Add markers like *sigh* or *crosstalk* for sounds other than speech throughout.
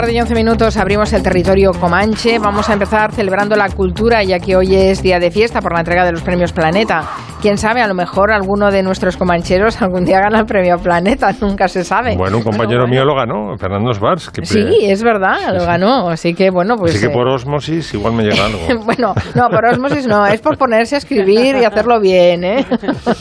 tarde y 11 minutos abrimos el territorio Comanche. Vamos a empezar celebrando la cultura, ya que hoy es día de fiesta por la entrega de los premios Planeta. Quién sabe, a lo mejor alguno de nuestros comancheros algún día gana el premio Planeta, *laughs* nunca se sabe. Bueno, un compañero mío lo ganó, Fernando Svars. Que sí, es verdad, lo ganó. Así que bueno, pues. Así que por osmosis igual me llega algo. *laughs* bueno, no, por osmosis no, es por ponerse a escribir y hacerlo bien, ¿eh?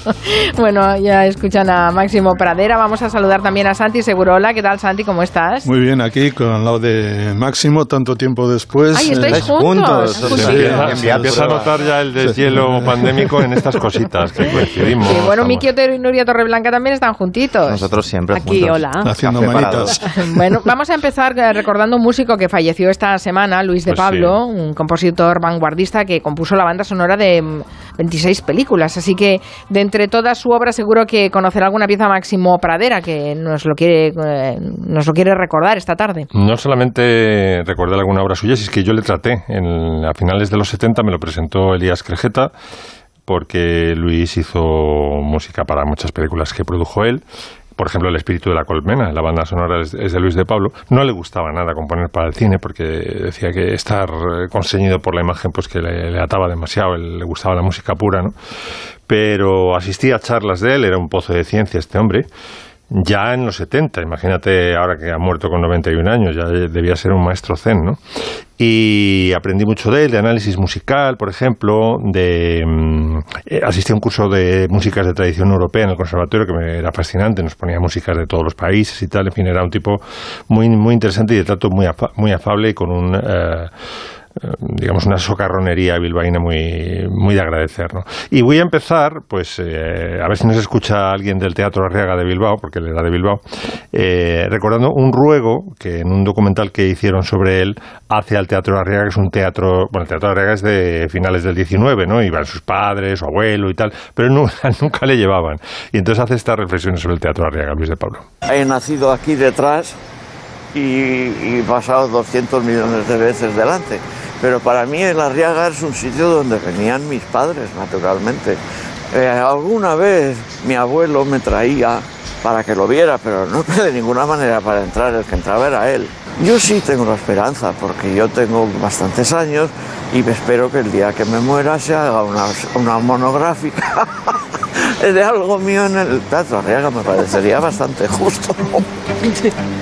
*laughs* bueno, ya escuchan a Máximo Pradera. Vamos a saludar también a Santi Segurola. ¿Qué tal, Santi? ¿Cómo estás? Muy bien, aquí con el lado de Máximo, tanto tiempo después. ¡Ay, estáis eh, juntos! empieza a notar ya el deshielo pandémico en estas cositas que coincidimos. Y bueno, Miki Otero y Nuria Torreblanca también están juntitos. Nosotros siempre Aquí, hola. Haciendo manitas. *laughs* bueno, vamos a empezar eh, recordando un músico que falleció esta semana, Luis de pues Pablo, un compositor vanguardista que compuso la banda sonora de 26 mm, películas. Así que de entre toda su obra seguro que conocerá alguna pieza Máximo Pradera que nos lo quiere, eh, nos lo quiere recordar esta tarde. No solamente recordé alguna obra suya, si es que yo le traté. En, a finales de los 70 me lo presentó Elías Crejeta porque Luis hizo música para muchas películas que produjo él. Por ejemplo, El espíritu de la colmena, la banda sonora es de Luis de Pablo, no le gustaba nada componer para el cine porque decía que estar conseñido por la imagen pues que le, ataba demasiado, le gustaba la música pura, ¿no? Pero asistía a charlas de él, era un pozo de ciencia este hombre, ya en los 70, imagínate ahora que ha muerto con 91 años, ya debía ser un maestro zen, ¿no? Y aprendí mucho de él, de análisis musical, por ejemplo, de mm, eh, asistí a un curso de músicas de tradición europea en el conservatorio que me era fascinante, nos ponía músicas de todos los países y tal, en fin, era un tipo muy muy interesante y de trato muy muy afable y con un eh, digamos, una socarronería bilbaína muy, muy de agradecer. ¿no? Y voy a empezar, pues, eh, a ver si nos escucha alguien del Teatro Arriaga de Bilbao, porque él era de Bilbao, eh, recordando un ruego que en un documental que hicieron sobre él hace al Teatro Arriaga, que es un teatro, bueno, el Teatro Arriaga es de finales del 19, ¿no? Iban sus padres, su abuelo y tal, pero nunca, *laughs* nunca le llevaban. Y entonces hace estas reflexiones sobre el Teatro Arriaga, Luis de Pablo. He nacido aquí detrás y, y pasado 200 millones de veces delante pero para mí el Arriaga es un sitio donde venían mis padres, naturalmente. Eh, alguna vez mi abuelo me traía para que lo viera, pero no *laughs* de ninguna manera para entrar, el que entraba era él. Yo sí tengo la esperanza, porque yo tengo bastantes años y espero que el día que me muera se haga una, una monográfica *laughs* de algo mío en el Teatro Arriaga, me parecería bastante justo.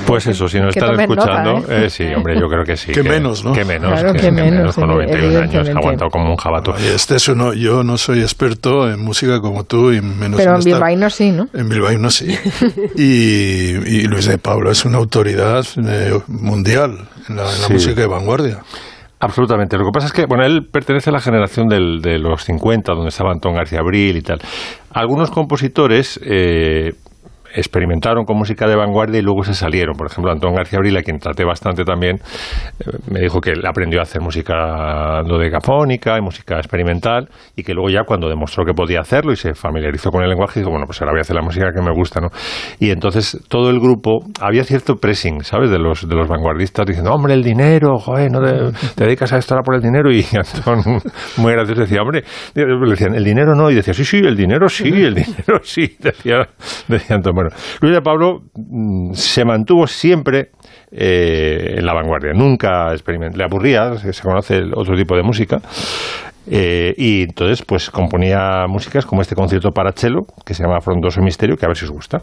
Pues eso, si nos están escuchando, ¿eh? ¿eh? sí, hombre, yo creo que sí. Que, menos, ¿no? Que menos, que, menos, con 91 años, ha aguantado como un jabato. este es uno, yo no soy experto en música como tú y menos Pero en, en Bilbao sí, ¿no? En Bilbao sí. *laughs* y, Luis de Pablo es una autoridad eh, mundial en la, música de vanguardia. Absolutamente. Lo que pasa es que, bueno, él pertenece a la generación del, de los 50, donde estaba Antón García Abril y tal. Algunos compositores eh, experimentaron con música de vanguardia y luego se salieron. Por ejemplo, Antón García Abril, a quien traté bastante también, eh, me dijo que él aprendió a hacer música dodecafónica y música experimental y que luego ya cuando demostró que podía hacerlo y se familiarizó con el lenguaje, dijo, bueno, pues ahora voy a hacer la música que me gusta, ¿no? Y entonces todo el grupo, había cierto pressing, ¿sabes? De los, de los vanguardistas diciendo, hombre, el dinero, joder, no te, dedicas a esto ahora por el dinero y *laughs* Antón, muy gracioso, decía, hombre, le decían, el dinero no, y decía, sí, sí, el dinero sí, el dinero sí, *laughs* decía, decía Antón, Luis de Pablo mm, se mantuvo siempre eh, en la vanguardia, nunca experimentó, le aburría, se, conoce el otro tipo de música. Eh, y entonces, pues componía músicas como este concierto para cello, que se llama Frondoso Misterio, que a ver si os gusta.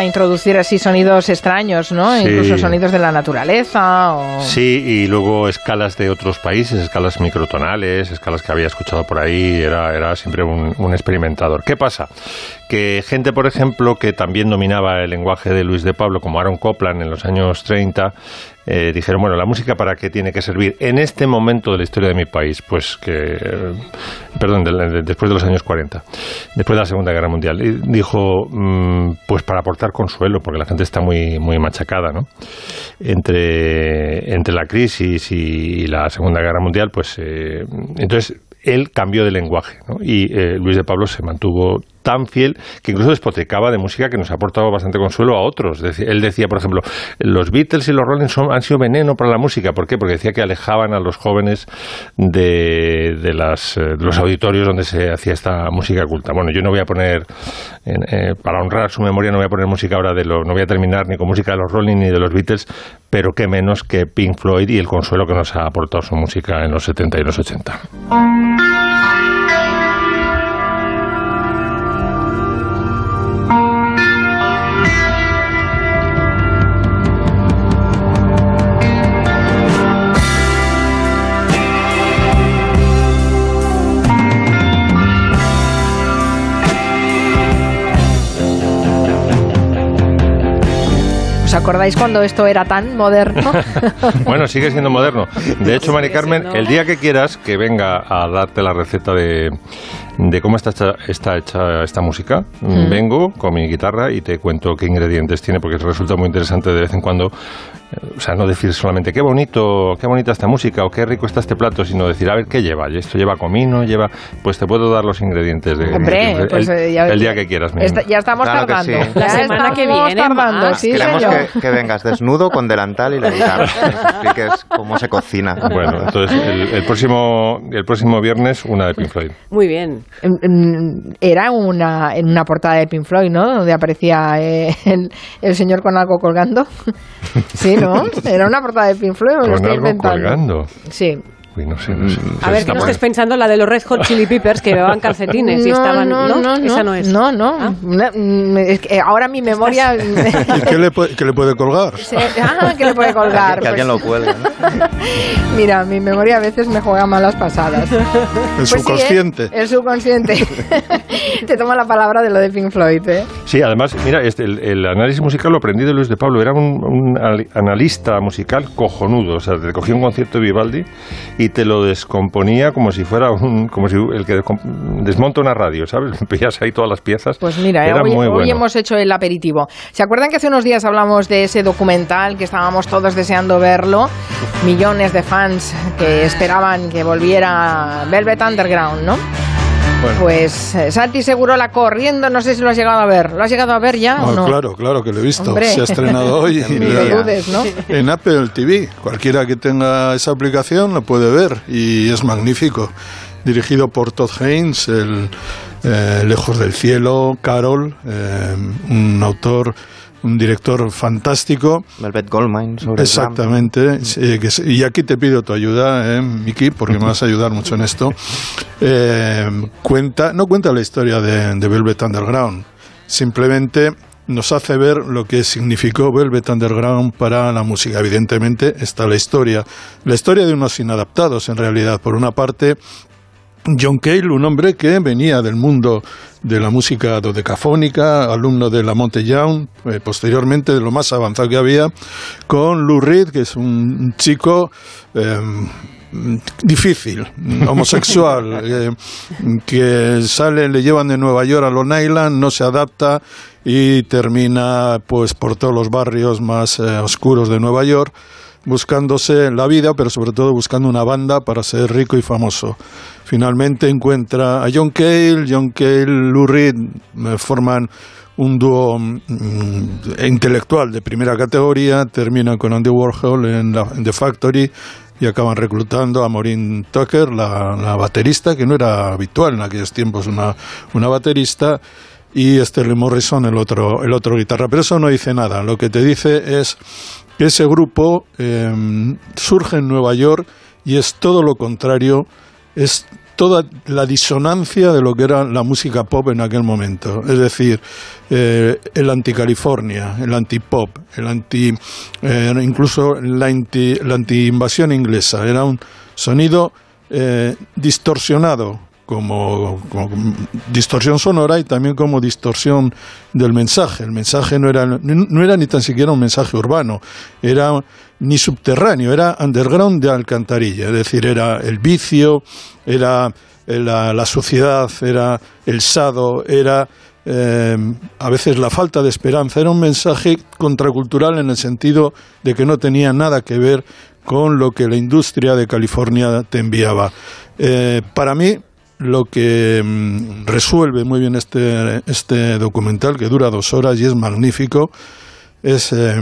A introducir así sonidos extraños, ¿no? Incluso sonidos de la naturaleza. O... Sí, y luego escalas de otros países, escalas microtonales, escalas que había escuchado por ahí, era, era siempre un, un experimentador. ¿Qué pasa? Que gente, por ejemplo, que también dominaba el lenguaje de Luis de Pablo, como Aaron Copland en los años 30, eh, dijeron, bueno, la música para qué tiene que servir en este momento de la historia de mi país, pues que perdón, después de los años 40, después de la Segunda Guerra Mundial. Y dijo, mm, pues para aportar consuelo, porque la gente está muy, muy machacada, ¿no? Entre, entre la crisis y la Segunda Guerra Mundial, pues eh, entonces él cambió de lenguaje ¿no? y eh, Luis de Pablo se mantuvo tan fiel que incluso despotricaba de música que nos ha aportado bastante consuelo a otros. Él decía, por ejemplo, los Beatles y los Rolling son, han sido veneno para la música. ¿Por qué? Porque decía que alejaban a los jóvenes de, de, las, eh, los auditorios donde se hacía esta música culta. Bueno, yo no voy a poner, eh, para honrar su memoria, no voy a poner música ahora de lo, no voy a terminar ni con música de los Rolling ni de los Beatles, pero qué menos que Pink Floyd y el consuelo que nos ha aportado su música en los 70 y los 80. Acordáis cuando esto era tan moderno? *laughs* bueno, sigue siendo moderno. De hecho, Mari Carmen, el día que quieras que venga a darte la receta de, de cómo está hecha, está hecha esta música, mm. vengo con mi guitarra y te cuento qué ingredientes tiene, porque resulta muy interesante de vez en cuando o sea, no decir solamente qué bonito, qué bonita esta música o qué rico está este plato, sino decir, a ver, ¿qué lleva? Esto lleva comino, lleva... Pues te puedo dar los ingredientes de... Hombre, pues, el, ya, día que quieras. ya estamos tardando. La semana que viene, tardando, sí, Queremos que, que, vengas desnudo con delantal y la guitarra, que *laughs* expliques cómo se cocina. Bueno, entonces el, próximo, el próximo viernes una de Pink Floyd. Muy bien. Era una, en una portada de Pink Floyd, ¿no? Donde aparecía eh, el, el señor con algo colgando. *laughs* sí, ¿no? Era una portada de Pink Floyd, lo estoy inventando. colgando. Sí. No sé, no sé. A ver, que no estés pensando la de los Red Hot Chili Peppers que llevaban calcetines y estaban. No, no, no, esa no es. No, no. ¿Ah? Es que ahora mi memoria. *laughs* ¿Y qué le, puede, qué le puede colgar? Ah, ¿qué le puede colgar? Que alguien lo cuelgue. *laughs* Mira, mi memoria a veces me juega malas pasadas. El pues subconsciente. Sí, ¿eh? El subconsciente. *laughs* Te tomo la palabra de lo de Pink Floyd, ¿eh? Sí, además, mira, este, el, análisis musical lo aprendí de Luis de Pablo. Era un, un analista musical cojonudo. O sea, te cogía un concierto de Vivaldi y te lo descomponía como si fuera un, como si el que desmonta una radio, ¿sabes? *laughs* Pillas ahí todas las piezas. Pues mira, Era hoy, muy bueno. hoy hemos hecho el aperitivo. ¿Se acuerdan que hace unos días hablamos de ese documental que estábamos todos deseando verlo? Millones de fans que esperaban que volviera Velvet Underground, ¿no? Pues eh, Santi la corriendo, no sé si lo has llegado a ver. ¿Lo has llegado a ver ya o no? Claro, claro que lo he visto. Se ha estrenado hoy *laughs* en Apple TV. Cualquiera que tenga esa aplicación lo puede ver y es magnífico. Dirigido por Todd Haynes, el eh, Lejos del Cielo, Carol, eh, un autor un director fantástico. Velvet Goldmine. Sobre Exactamente. y aquí te pido tu ayuda, eh, Miki, porque me vas a ayudar mucho en esto. *laughs* Eh, cuenta, no cuenta la historia de, de Velvet Underground, simplemente nos hace ver lo que significó Velvet Underground para la música. Evidentemente está la historia, la historia de unos inadaptados en realidad. Por una parte, John Cale, un hombre que venía del mundo de la música dodecafónica, alumno de la Monte Young, eh, posteriormente de lo más avanzado que había, con Lou Reed, que es un chico em, difícil, homosexual, *laughs* eh, que sale, le llevan de Nueva York a Long Island, no se adapta y termina pues por todos los barrios más eh, oscuros de Nueva York buscándose la vida, pero sobre todo buscando una banda para ser rico y famoso. Finalmente encuentra a John Cale, John Cale, Lou Reed eh, forman un dúo mm, intelectual de primera categoría, terminan con Andy Warhol en, The Factory y acaban reclutando a Maureen Tucker, la, baterista, que no era habitual en aquellos tiempos una, una baterista, y Sterling Morrison, el otro, el otro guitarra. Pero eso no dice nada. Lo que te dice es ese grupo em, surge en Nueva York y es todo lo contrario, es toda la disonancia de lo que era la música pop en aquel momento. Es decir, eh, el anti-California, el anti-pop, el anti, eh, incluso la anti-invasión inglesa. Era un sonido eh, distorsionado, como, distorsión sonora y también como distorsión del mensaje. El mensaje no era, no era ni tan siquiera un mensaje urbano, era ni subterráneo, era underground de alcantarilla, es decir, era el vicio, era la, la suciedad, era el sado, era eh, a veces la falta de esperanza. Era un mensaje contracultural en el sentido de que no tenía nada que ver con lo que la industria de California te enviaba. Eh, para mí, lo que mm, resuelve muy bien este, este documental, que dura dos horas y es magnífico, es eh,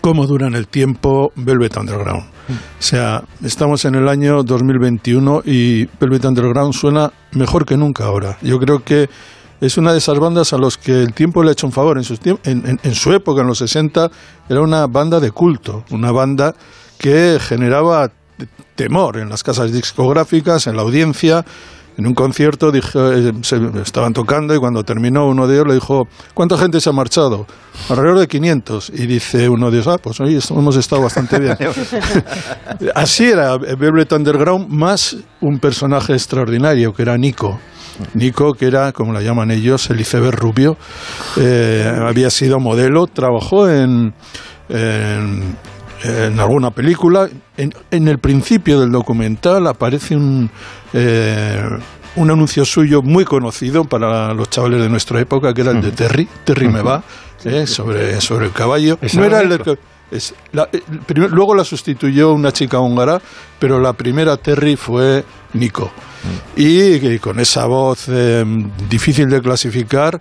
cómo dura en el tiempo Velvet Underground. O sea, estamos en el año 2021 y Velvet Underground suena mejor que nunca ahora. Yo creo que es una de esas bandas a los que el tiempo le ha hecho un favor. En en, en su época, en los 60, era una banda de culto, una banda que generaba temor en las casas discográficas, en la audiencia. En un concierto dije, eh, se estaban tocando y cuando terminó uno de ellos le dijo, ¿cuánta gente se ha marchado? Alrededor de 500. Y dice uno de ellos, ah, pues hoy hemos estado bastante bien. *laughs* Así era Velvet Underground más un personaje extraordinario que era Nico. Nico, que era, como la llaman ellos, el iceberg rubio, eh, había sido modelo, trabajó en, en, en alguna película. En, en, el principio del documental aparece un, eh, un anuncio suyo muy conocido para los chavales de nuestra época, que era el de Terry, Terry me va, eh, sobre, sobre el caballo. No era el del es la, eh, luego la sustituyó una chica húngara, pero la primera Terry fue Nico. Y, y, con esa voz eh, difícil de clasificar,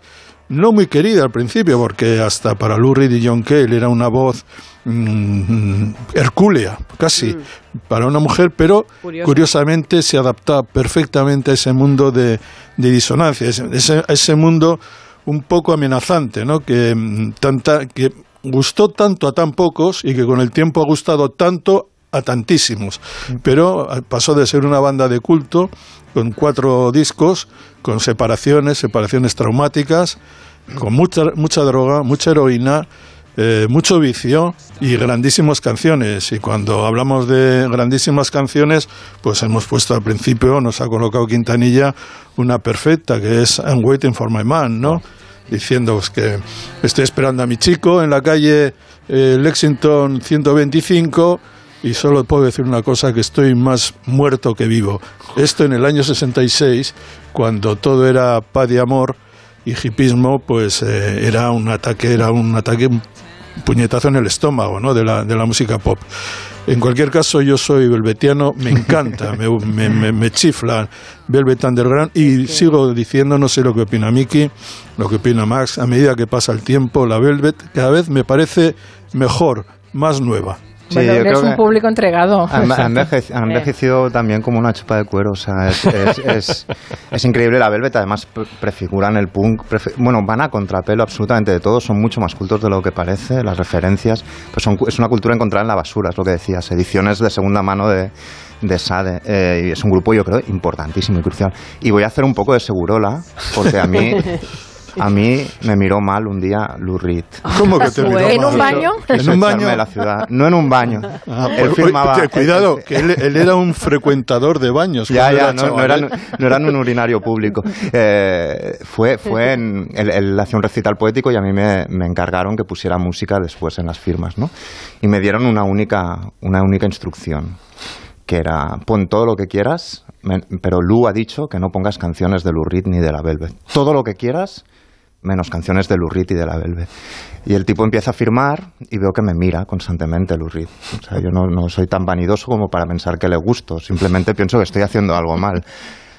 no muy querida al principio, porque hasta para Lou Reed y John Cale era una voz mm, hercúlea, casi, mm. para una mujer, pero Curioso. curiosamente se adapta perfectamente a ese mundo de, de disonancia, ese, a ese mundo un poco amenazante, ¿no? Que, mm, tanta, que gustó tanto a tan pocos y que con el tiempo ha gustado tanto a tantísimos. Pero pasó de ser una banda de culto con cuatro discos, con separaciones, separaciones traumáticas, con mucha, mucha droga, mucha heroína, eh, mucho vicio y grandísimas canciones. Y cuando hablamos de grandísimas canciones, pues hemos puesto al principio, nos ha colocado Quintanilla una perfecta, que es I'm Waiting for My Man, ¿no? diciendo que estoy esperando a mi chico en la calle eh, Lexington 125 y solo puedo decir una cosa, que estoy más muerto que vivo. Esto en el año 66, cuando todo era paz y amor y hipismo, pues eh, era un ataque, era un ataque, un puñetazo en el estómago ¿no? de, la, de la música pop. En cualquier caso, yo soy velvetiano, me encanta, me, me, me, me, chifla Velvet Underground y sigo diciendo, no sé lo que opina Miki, lo que opina Max, a medida que pasa el tiempo, la Velvet cada vez me parece mejor, más nueva. Sí, bueno, eres un público entregado. Ha, ha, *laughs* envejecido, ha envejecido también como una chupa de cuero. O sea, es, es, *laughs* es, es increíble. La Velvet además prefiguran el punk. Prefi bueno, van a contrapelo absolutamente de todo. Son mucho más cultos de lo que parece. Las referencias. Pues son, es una cultura encontrada en la basura, es lo que decías. Ediciones de segunda mano de, de Sade. Eh, y es un grupo, yo creo, importantísimo y crucial. Y voy a hacer un poco de segurola, porque a mí. *laughs* A mí me miró mal un día Lou Reed. *laughs* ¿Cómo que te miró mal? ¿En un baño? ¿En un baño? De la ciudad. No en un baño. Ah, él firmaba, oye, cuidado, que él, él, era un frecuentador de baños. Ya, ya, era no, no, era, no era un urinario público. Eh, fue fue en, él, él, hacía un recital poético y a mí me, me, encargaron que pusiera música después en las firmas, ¿no? Y me dieron una única, una única instrucción que era pon todo lo que quieras, pero Lou ha dicho que no pongas canciones de Lou Reed ni de la Velvet. Todo lo que quieras, menos canciones de Lou Reed y de la Velvet. Y el tipo empieza a firmar y veo que me mira constantemente Lou Reed. O sea, yo no, no soy tan vanidoso como para pensar que le gusto, simplemente pienso que estoy haciendo algo mal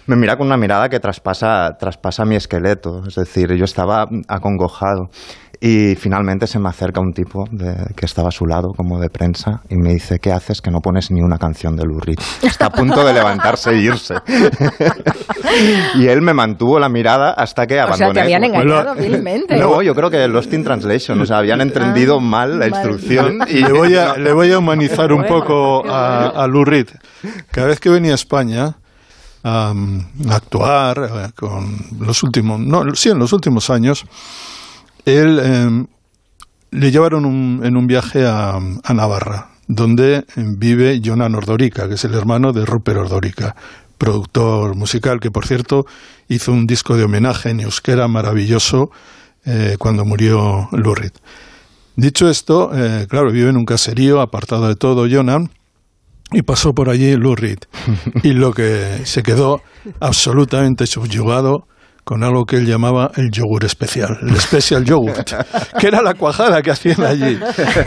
me mira con una mirada que traspasa, traspasa mi esqueleto. Es decir, yo estaba acongojado. Y finalmente se me acerca un tipo de, que estaba a su lado, como de prensa, y me dice, ¿qué haces que no pones ni una canción de Lou Reed? *laughs* Está a punto de levantarse e irse. *laughs* y él me mantuvo la mirada hasta que abandoné. O sea, te habían engañado vilmente. No, yo creo que Lost in Translation, o sea, habían entendido mal la instrucción. *laughs* Y le voy a, le voy a humanizar un poco a, a Lou Reed. Cada vez que venía a España, Um, actuar uh, con los últimos, no, sí, en los últimos años, él eh, le llevaron un, en un viaje a, a, Navarra, donde vive Jonan Ordorica, que es el hermano de Rupert Ordorica, productor musical, que por cierto hizo un disco de homenaje en euskera maravilloso eh, cuando murió Lurid. Dicho esto, eh, claro, vive en un caserío apartado de todo Jonan, y pasó por allí Lou Reed. *laughs* Y lo que se quedó absolutamente subyugado con algo que él llamaba el yogur especial, el special yogurt, *laughs* que era la cuajada que hacían allí.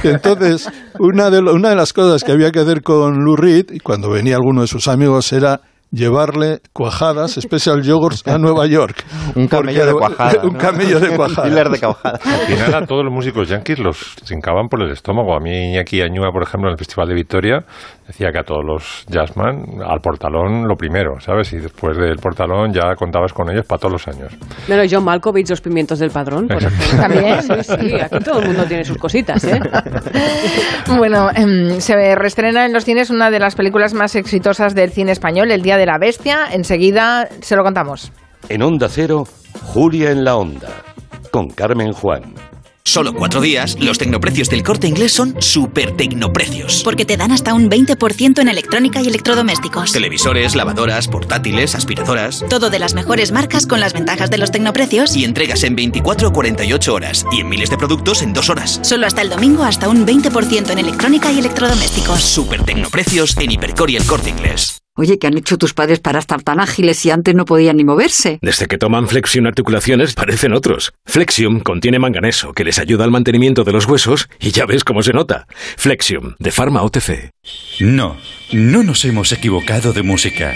Entonces, una de, una de las cosas que había que hacer con Lou Reed, y cuando venía alguno de sus amigos, era llevarle cuajadas, special yogurts a Nueva York. un camello de cuajadas. Un camello de cuajadas. de cuajadas. Al final a todos los músicos yankees los trincaban por el estómago. A mí aquí Añúa, por ejemplo, en el Festival de Victoria, decía que a todos los jazzman al portalón lo primero, ¿sabes? Y después del portalón ya contabas con ellos para todos los años. Bueno, John Malkovich, Los pimientos del padrón, por ejemplo. También. Sí, sí, aquí todo el mundo tiene sus cositas, ¿eh? Bueno, em, se reestrena en los cines una de las películas más exitosas del cine español, El Día de la Bestia. Enseguida se lo contamos. En Onda Cero, Julia en la Onda, con Carmen Juan. Solo cuatro días, los tecnoprecios del corte inglés son super tecnoprecios. Porque te dan hasta un 20% en electrónica y electrodomésticos. Televisores, lavadoras, portátiles, aspiradoras. Todo de las mejores marcas con las ventajas de los tecnoprecios. Y entregas en 24 o 48 horas. Y en miles de productos en dos horas. Solo hasta el domingo hasta un 20% en electrónica y electrodomésticos. Super tecnoprecios en Hipercor y el corte inglés. Oye, ¿qué han hecho tus padres para estar tan ágiles si antes no podían ni moverse? Desde que toman Flexium Articulaciones parecen otros. Flexium contiene manganeso que les ayuda al mantenimiento de los huesos y ya ves cómo se nota. Flexium, de Pharma OTC. No, no nos hemos equivocado de música.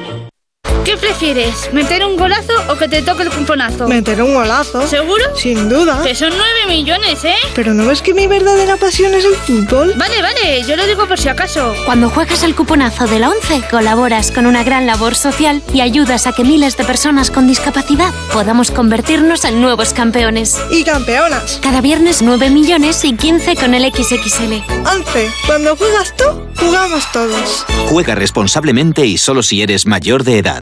¿Qué prefieres? ¿Meter un golazo o que te toque el cuponazo? Meter un golazo. ¿Seguro? Sin duda. Que son 9 millones, ¿eh? Pero ¿no ves que mi verdadera pasión es el fútbol? Vale, vale, yo lo digo por si acaso. Cuando juegas al cuponazo de la 11, colaboras con una gran labor social y ayudas a que miles de personas con discapacidad podamos convertirnos en nuevos campeones. Y campeonas. Cada viernes 9 millones y 15 con el XXL. 11. Cuando juegas tú, jugamos todos. Juega responsablemente y solo si eres mayor de edad.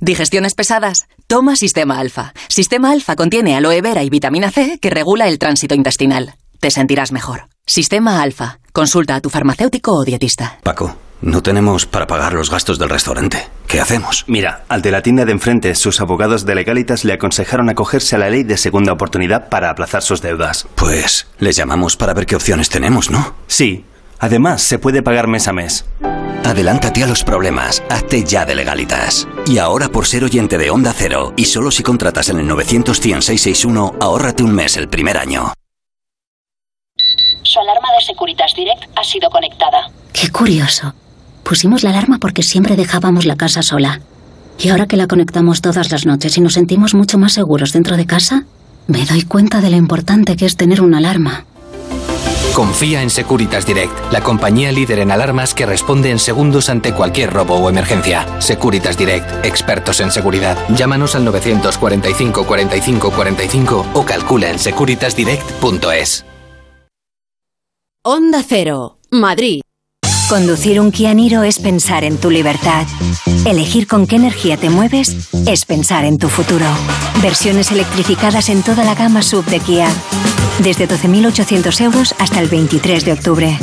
Digestiones pesadas. Toma Sistema Alfa. Sistema Alfa contiene aloe vera y vitamina C que regula el tránsito intestinal. Te sentirás mejor. Sistema Alfa. Consulta a tu farmacéutico o dietista. Paco, no tenemos para pagar los gastos del restaurante. ¿Qué hacemos? Mira, al de la tienda de enfrente, sus abogados de legalitas le aconsejaron acogerse a la ley de segunda oportunidad para aplazar sus deudas. Pues les llamamos para ver qué opciones tenemos, ¿no? Sí. Además, se puede pagar mes a mes. Adelántate a los problemas, hazte ya de legalitas. Y ahora por ser oyente de Onda Cero, y solo si contratas en el 900 ahórrate un mes el primer año. Su alarma de Securitas Direct ha sido conectada. Qué curioso. Pusimos la alarma porque siempre dejábamos la casa sola. Y ahora que la conectamos todas las noches y nos sentimos mucho más seguros dentro de casa, me doy cuenta de lo importante que es tener una alarma. Confía en Securitas Direct, la compañía líder en alarmas que responde en segundos ante cualquier robo o emergencia. Securitas Direct, expertos en seguridad. Llámanos al 945 45 45 o calcula en securitasdirect.es. Onda Cero, Madrid. Conducir un Kia Niro es pensar en tu libertad. Elegir con qué energía te mueves es pensar en tu futuro. Versiones electrificadas en toda la gama sub de Kia. Desde 12.800 euros hasta el 23 de octubre.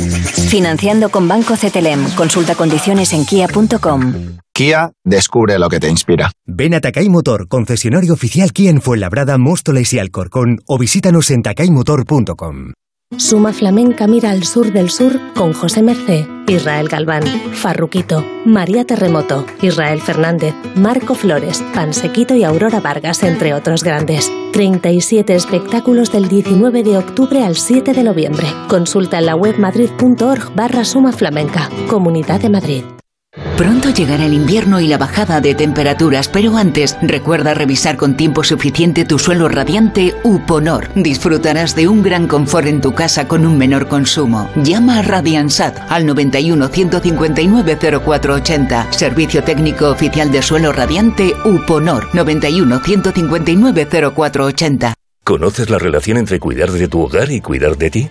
Financiando con Banco CTLM. Consulta condiciones en kia.com. Kia, descubre lo que te inspira. Ven a Takay Motor, concesionario oficial Kia en Fuenlabrada, Móstoles y Alcorcón o visítanos en takaymotor.com. Suma Flamenca mira al sur del sur con José Mercé, Israel Galván, Farruquito, María Terremoto, Israel Fernández, Marco Flores, Pansequito y Aurora Vargas, entre otros grandes. 37 espectáculos del 19 de octubre al 7 de noviembre. Consulta en la web madrid.org barra Suma Flamenca, Comunidad de Madrid. Pronto llegará el invierno y la bajada de temperaturas, pero antes recuerda revisar con tiempo suficiente tu suelo radiante Uponor. Disfrutarás de un gran confort en tu casa con un menor consumo. Llama a Radiansat al 91 159 0480. Servicio técnico oficial de suelo radiante Uponor 91 159 0480. ¿Conoces la relación entre cuidar de tu hogar y cuidar de ti?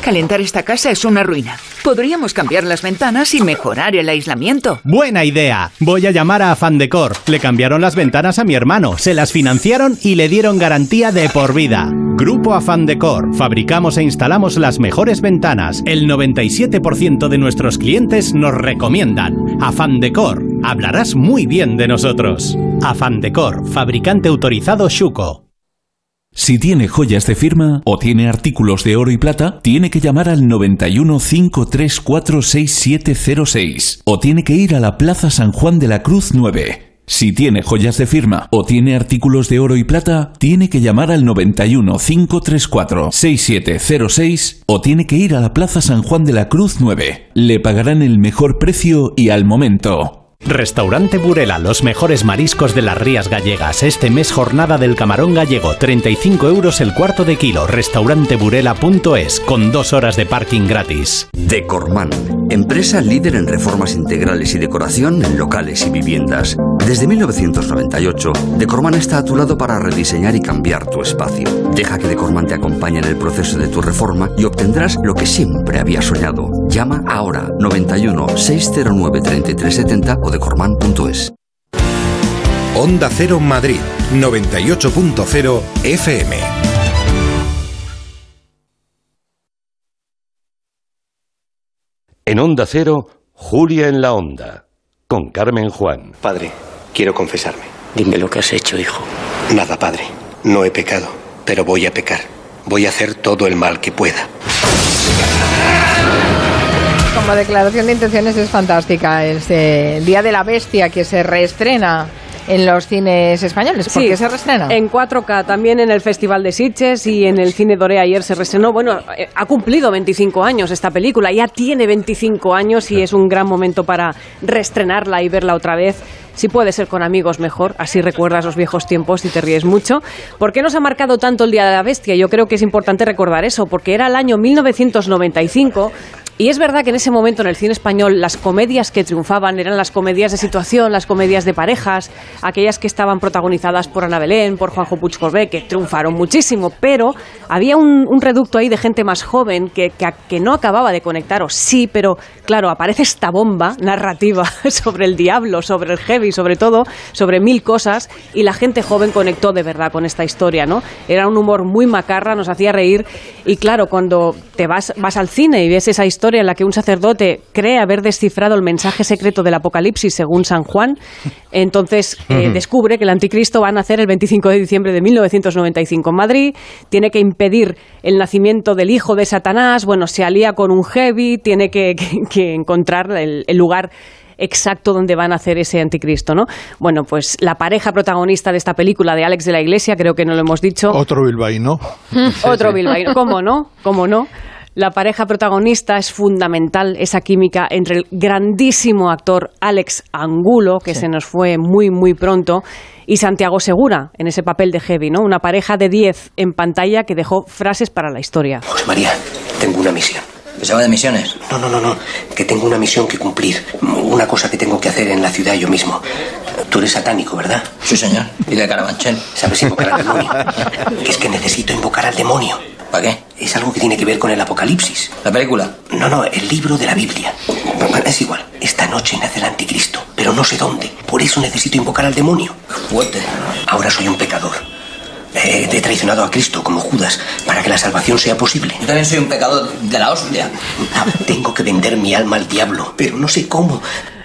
calentar esta casa es una ruina. Podríamos cambiar las ventanas y mejorar el aislamiento. Buena idea. Voy a llamar a Afan Decor. Le cambiaron las ventanas a mi hermano, se las financiaron y le dieron garantía de por vida. Grupo Afan Decor. Fabricamos e instalamos las mejores ventanas. El 97% de nuestros clientes nos recomiendan. Afan Decor. Hablarás muy bien de nosotros. Afan Decor, fabricante autorizado Shuko. Si tiene joyas de firma o tiene artículos de oro y plata, tiene que llamar al 91 534 6706 o tiene que ir a la Plaza San Juan de la Cruz 9. Si tiene joyas de firma o tiene artículos de oro y plata, tiene que llamar al 91 534 6706 o tiene que ir a la Plaza San Juan de la Cruz 9. Le pagarán el mejor precio y al momento. Restaurante Burela, los mejores mariscos de las Rías Gallegas. Este mes jornada del camarón gallego, 35 euros el cuarto de kilo. Restauranteburela.es, con dos horas de parking gratis. Decorman, empresa líder en reformas integrales y decoración en locales y viviendas. Desde 1998, Decorman está a tu lado para rediseñar y cambiar tu espacio. Deja que Decorman te acompañe en el proceso de tu reforma y obtendrás lo que siempre habías soñado. Llama ahora 91 609 3370 o decorman.es. Onda Cero Madrid 98.0 FM. En Onda Cero, Julia en la Onda, con Carmen Juan. Padre, quiero confesarme. Dime lo que has hecho, hijo. Nada, padre. No he pecado, pero voy a pecar. Voy a hacer todo el mal que pueda. Como declaración de intenciones es fantástica. Es eh, Día de la Bestia que se reestrena en los cines españoles. ¿Por Sí, se reestrena? En 4K, también en el Festival de Sitges y en el Cine Doré ayer se reestrenó. Bueno, ha cumplido 25 años esta película, ya tiene 25 años y es un gran momento para reestrenarla y verla otra vez. Si puede ser con amigos, mejor. Así recuerdas los viejos tiempos y te ríes mucho. ¿Por qué nos ha marcado tanto el Día de la Bestia? Yo creo que es importante recordar eso, porque era el año 1995 y es verdad que en ese momento en el cine español las comedias que triunfaban eran las comedias de situación, las comedias de parejas, aquellas que estaban protagonizadas por Ana Belén, por Juanjo Puig Corbé, que triunfaron muchísimo, pero había un, un reducto ahí de gente más joven que, que, que no acababa de conectar, o sí, pero claro, aparece esta bomba narrativa *laughs* sobre el diablo, sobre el heavy, sobre todo, sobre mil cosas, y la gente joven conectó de verdad con esta historia, ¿no? Era un humor muy macarra, nos hacía reír, y claro, cuando te vas, vas al cine y ves esa historia en la que un sacerdote cree haber descifrado el mensaje secreto del Apocalipsis según San Juan, entonces eh, descubre que el anticristo va a nacer el 25 de diciembre de 1995 en Madrid, tiene que impedir el nacimiento del hijo de Satanás, bueno, se alía con un heavy, tiene que, que- que encontrar el, el lugar exacto donde van a hacer ese anticristo, ¿no? Bueno, pues la pareja protagonista de esta película de Alex de la Iglesia, creo que no lo hemos dicho. Otro bilbaíno. Otro bilbaíno. ¿Cómo no? ¿Cómo no? La pareja protagonista es fundamental, esa química entre el grandísimo actor Alex Angulo, que se nos fue muy, muy pronto, y Santiago Segura, en ese papel de Heavy, ¿no? Una pareja de 10 en pantalla que dejó frases para la historia. José María, tengo una misión. ¿Se va de misiones? No, no, no, no. Que tengo una misión que cumplir. Una cosa que tengo que hacer en la ciudad yo mismo. Tú eres satánico, ¿verdad? Sí, señor. Y de Carabanchel. ¿Sabes invocar al demonio? *laughs* Que es que necesito invocar al demonio. ¿Para qué? Es algo que tiene que ver con el apocalipsis. ¿La película? No, no, el libro de la Biblia. Es igual. Esta noche nace el anticristo, pero no sé dónde. Por eso necesito invocar al demonio. Fuerte. Ahora soy un pecador. Eh, he traicionado a Cristo como Judas para que la salvación sea posible. Yo también soy un pecador de la hostia. Ah, tengo que vender mi alma al diablo, pero no sé cómo.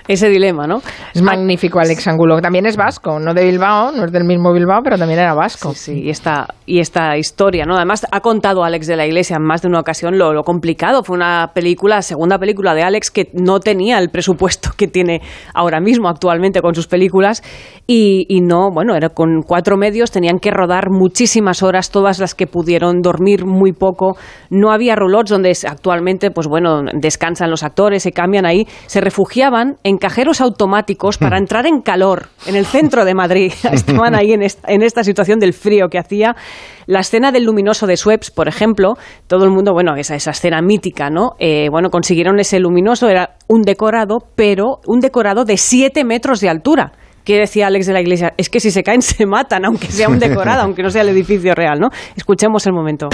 Ese dilema, ¿no? Es magnífico Alex Angulo. También es vasco, no de Bilbao, no es del mismo Bilbao, pero también era vasco. Sí, sí y, esta, y esta historia, ¿no? Además, ha contado Alex de la Iglesia en más de una ocasión lo, lo complicado. Fue una película, segunda película de Alex, que no tenía el presupuesto que tiene ahora mismo actualmente con sus películas y, y no, bueno, era con cuatro medios, tenían que rodar muchísimas horas, todas las que pudieron, dormir muy poco. No había roulots donde actualmente, pues bueno, descansan los actores, se cambian ahí. Se refugiaban en cajeros automáticos para *laughs* entrar en calor en el centro de Madrid. *laughs* Estaban ahí en esta, en esta situación del frío que hacía. La escena del luminoso de Sueps, por ejemplo, todo el mundo, bueno, esa, esa escena mítica, ¿no? Eh, bueno, consiguieron ese luminoso, era un decorado, pero un decorado de 7 metros de altura. ¿Qué decía Alex de la Iglesia? Es que si se caen se matan, aunque sea un decorado, aunque no sea el edificio real, ¿no? Escuchemos el momento.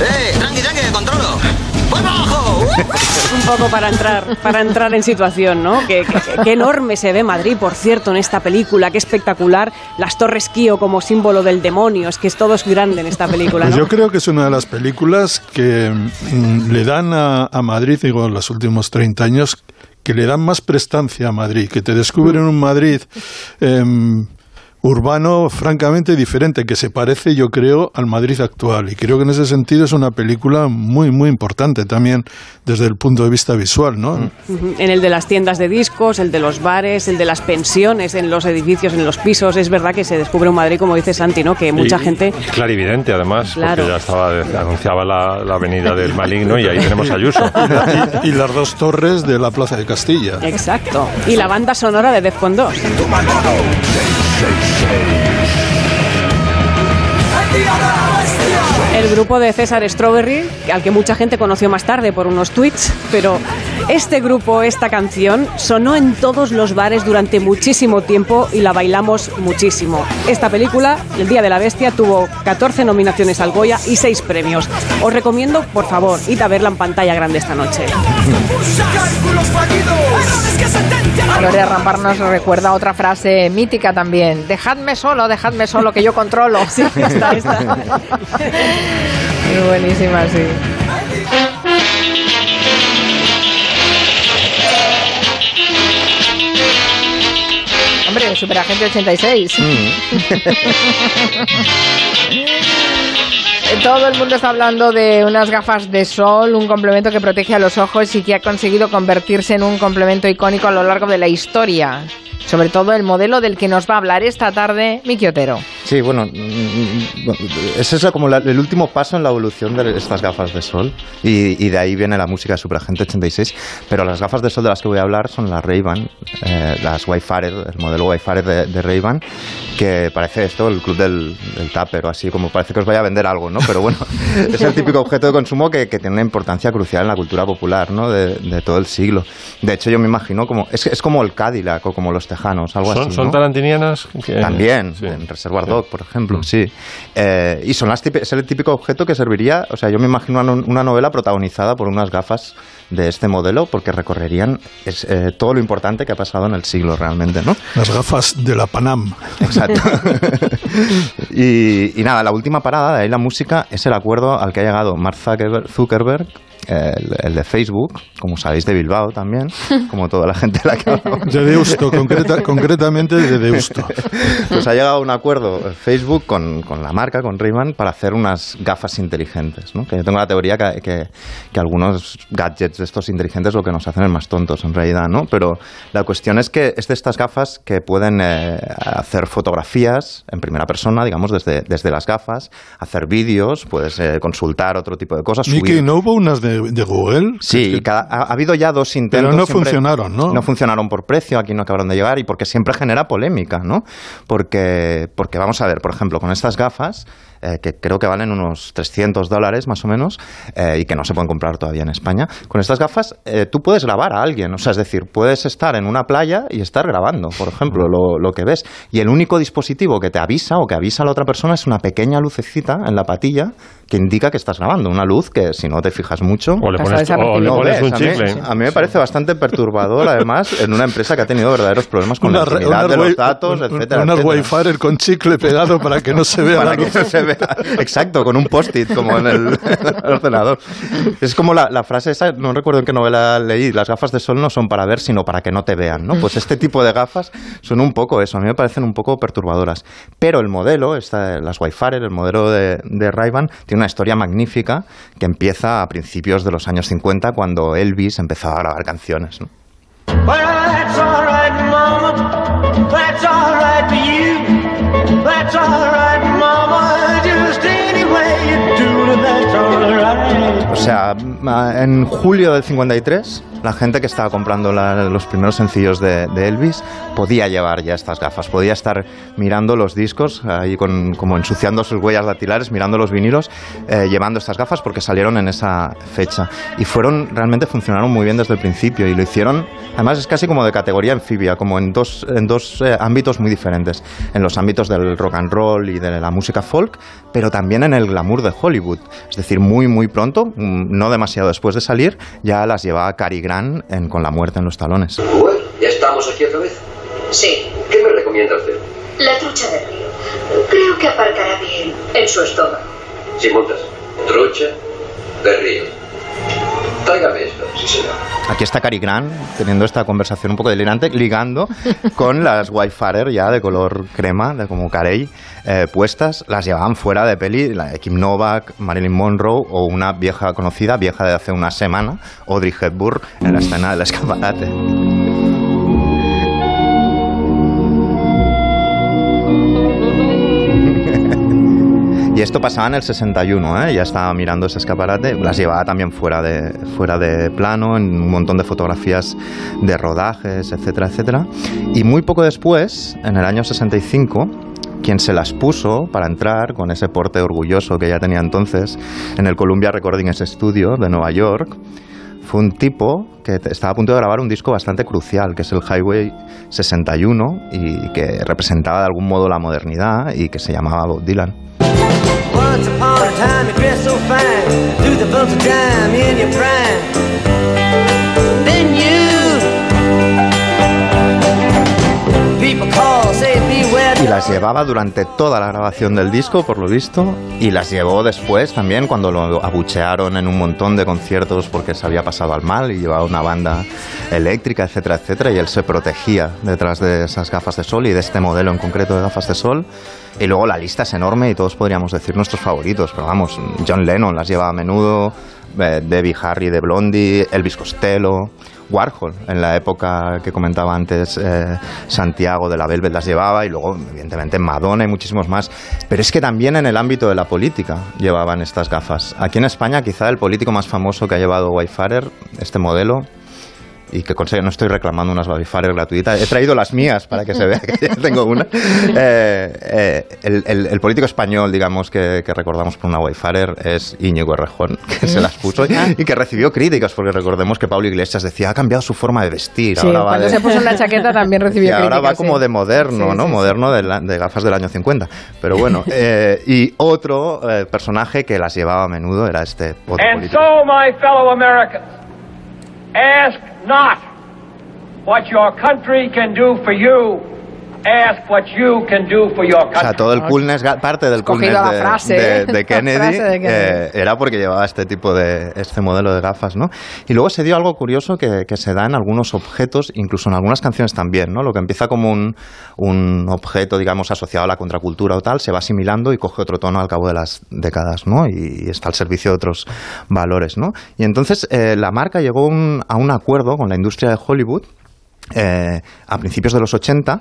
¡Eh! ¡Tranqui, tranqui, controlo! Un poco para entrar, para entrar en situación, ¿no? Qué, enorme se ve Madrid, por cierto, en esta película, qué espectacular. Las Torres Kio como símbolo del demonio, es que es todo es grande en esta película, pues ¿no? yo creo que es una de las películas que mm, le dan a, a Madrid, digo, en los últimos 30 años, que le dan más prestancia a Madrid, que te descubren un Madrid em, urbano francamente diferente, que se parece, yo creo, al Madrid actual. Y creo que en ese sentido es una película muy, muy importante también desde el punto de vista visual, ¿no? En el de las tiendas de discos, el de los bares, el de las pensiones en los edificios, en los pisos. Es verdad que se descubre un Madrid, como dice Santi, ¿no? Que mucha Y- gente... clarividente, además, Claro. porque ya estaba, anunciaba la, la venida del maligno y ahí tenemos a Ayuso. *laughs* y, y las dos torres de la Plaza de Castilla. Exacto. Y la banda sonora de Defcon 2. And the other El grupo de César Strawberry, al que mucha gente conoció más tarde por unos tweets, pero este grupo, esta canción, sonó en todos los bares durante muchísimo tiempo y la bailamos muchísimo. Esta película, El Día de la Bestia, tuvo 14 nominaciones al Goya y 6 premios. Os recomiendo, por favor, id a verla en pantalla grande esta noche. Gloria Rampar nos recuerda otra frase mítica también. Dejadme solo, dejadme solo, que yo controlo. Sí, está, está. *laughs* Muy buenísima, sí. Hombre, Superagente 86. *laughs* Todo el mundo está hablando de unas gafas de sol, un complemento que protege a los ojos y que ha conseguido convertirse en un complemento icónico a lo largo de la historia. Sobre todo el modelo del que nos va a hablar esta tarde Miki Otero. Sí, bueno, mm, mm, bueno, ese es como la- el último paso en la evolución de estas gafas de sol y, y de ahí viene la música de Superagente 86, pero las gafas de sol de las que voy a hablar son las Ray-Ban, eh, las Wayfarer, el modelo Wayfarer de, de Ray-Ban, que parece esto el club del, del tupper o así, como parece que os vaya a vender algo, ¿no? Pero bueno, *laughs* es el típico objeto de consumo que, que tiene una importancia crucial en la cultura popular, ¿no? De, de todo el siglo. De hecho, yo me imagino como, es, es como el Cadillac o como los tejanos, algo ¿Son, así, son ¿no? tarantinianas? que- También, Sí. en Reservoir Por ejemplo, sí. Eh, y son las es el típico objeto que serviría, o sea, yo me imagino una, no- una novela protagonizada por unas gafas de este modelo porque recorrerían es, eh, todo lo importante que ha pasado en el siglo realmente, ¿no? Las gafas de la Panam. Exacto. *laughs* *laughs* y, y nada, la última parada, de ahí la música, es el acuerdo al que ha llegado Mark Zuckerberg, Zuckerberg, el, el de Facebook, como sabéis de Bilbao también, *laughs* como toda la gente de la que hablamos. De Deusto, concreta- concretamente de Deusto. Pues ha llegado a un acuerdo Facebook con, con la marca, con Ray-Ban, para hacer unas gafas inteligentes. ¿no? Que yo tengo la teoría que, que, que algunos gadgets estos inteligentes lo que nos hacen es más tontos en realidad, ¿no? Pero la cuestión es que es de estas gafas que pueden eh, hacer fotografías en primera persona, digamos, desde, desde las gafas, hacer vídeos, puedes eh, consultar otro tipo de cosas. Miki, subir- ¿no hubo unas de, de Google? Sí, y cada- ha, ha habido ya dos intentos. Pero no siempre- funcionaron, ¿no? No funcionaron por precio, aquí no acabaron de llegar y porque siempre genera polémica, ¿no? Porque, porque vamos a ver, por ejemplo, con estas gafas, eh, que creo que valen unos 300 dólares más o menos, eh, y que no se pueden comprar todavía en España, con estas gafas eh, tú puedes grabar a alguien, o sea, es decir, puedes estar en una playa y estar grabando, por ejemplo, lo, lo que ves. Y el único dispositivo que te avisa o que avisa a la otra persona es una pequeña lucecita en la patilla que indica que estás grabando, una luz que si no te fijas mucho... O le pones- o le No pones ves. un A mí- chicle. a mí me parece bastante perturbador, además, en una empresa que ha tenido verdaderos problemas con la intimidad de los datos, un- etcétera, Unas etcétera. Wi-Fi con chicle pegado para que no se vea Para la que luz. no se vea. Exacto, con un post-it como en el, ordenador. Es como la, frase esa, no recuerdo en qué novela leí, las gafas de sol no son para ver, sino para que no te vean, ¿no? Pues este tipo de gafas son un poco eso, a mí me parecen un poco perturbadoras. Pero el modelo, esta, las wi el modelo de, de tiene una historia magnífica que empieza a principios de los años 50 cuando Elvis empezaba a grabar canciones, sea, en julio del 53 la gente que estaba comprando los primeros sencillos de, Elvis podía llevar ya estas gafas, podía estar mirando los discos, ahí con, como ensuciando sus huellas dactilares, mirando los vinilos, eh, llevando estas gafas porque salieron en esa fecha. Y fueron, realmente funcionaron muy bien desde el principio y lo hicieron, además es casi como de categoría anfibia, como en dos, en dos eh, ámbitos muy diferentes, en los ámbitos del rock and roll y de la música folk, pero también en el glamour de Hollywood. Es decir, muy, muy pronto, no demasiado después de salir, ya las llevaba Cary en Con la muerte en los talones. Bueno, ¿ya estamos aquí otra vez? Sí. ¿Qué me recomienda usted? La trucha de río. Creo que aparcará bien en su estómago. Sin multas. Trucha de río. Tráigame esto, sí señor. Aquí está Cary Grant teniendo esta conversación un poco delirante, ligando *laughs* con las Wildfire ya de color crema, de como Carey, eh, puestas. Las llevaban fuera de peli, la de Kim Novak, Marilyn Monroe o una vieja conocida, vieja de hace una semana, Audrey Hepburn, en la escena del escaparate. Y esto pasaba en el 61, ¿eh? ya estaba mirando ese escaparate, las llevaba también fuera de, fuera de plano, en un montón de fotografías de rodajes, etcétera, etcétera. Y muy poco después, en el año 65, quien se las puso para entrar con ese porte orgulloso que ya tenía entonces en el Columbia Recording Studio de Nueva York, fue un tipo que estaba a punto de grabar un disco bastante crucial, que es el Highway 61, y que representaba de algún modo la modernidad y que se llamaba Bob Dylan. Once upon a time you dressed so fine. Through the bumps of time in your prime las llevaba durante toda la grabación del disco, por lo visto, y las llevó después también cuando lo abuchearon en un montón de conciertos porque se había pasado al mal y llevaba una banda eléctrica, etcétera, etcétera, y él se protegía detrás de esas gafas de sol y de este modelo en concreto de gafas de sol. Y luego la lista es enorme y todos podríamos decir nuestros favoritos, pero vamos, John Lennon las lleva a menudo, eh, Debbie Harry de Blondie, Elvis Costello, Warhol, en la época que comentaba antes eh, Santiago de la Velvet las llevaba y luego evidentemente Madonna y muchísimos más. Pero es que también en el ámbito de la política llevaban estas gafas. Aquí en España quizá el político más famoso que ha llevado Wayfarer, este modelo, y que consigue, no estoy reclamando unas Babifares gratuitas, he traído las mías para que se vea que ya tengo una. *laughs* Eh, eh, el, político español, digamos, que, recordamos por una Wayfarer es Íñigo Errejón, que se las puso y, que recibió críticas, porque recordemos que Pablo Iglesias decía, ha cambiado su forma de vestir. ahora cuando se puso la chaqueta también recibió críticas. *laughs* Y ahora va como de moderno, ¿no? moderno de, gafas del año 50. Pero bueno, *laughs* eh, y otro personaje que las llevaba a menudo era este otro And so, my fellow Americans, ask not what your country can do for you. Ask what you can do for your country. O sea, todo el coolness, parte del coolness *laughs* de, Kennedy, eh, era porque llevaba este tipo de, este modelo de gafas, ¿no? Y luego se dio algo curioso que, que, se da en algunos objetos, incluso en algunas canciones también, ¿no? Lo que empieza como un, un objeto, digamos, asociado a la contracultura o tal, se va asimilando y coge otro tono al cabo de las décadas, ¿no? Y, está al servicio de otros valores, ¿no? Y entonces eh, la marca llegó a un acuerdo con la industria de Hollywood eh, a principios de los 80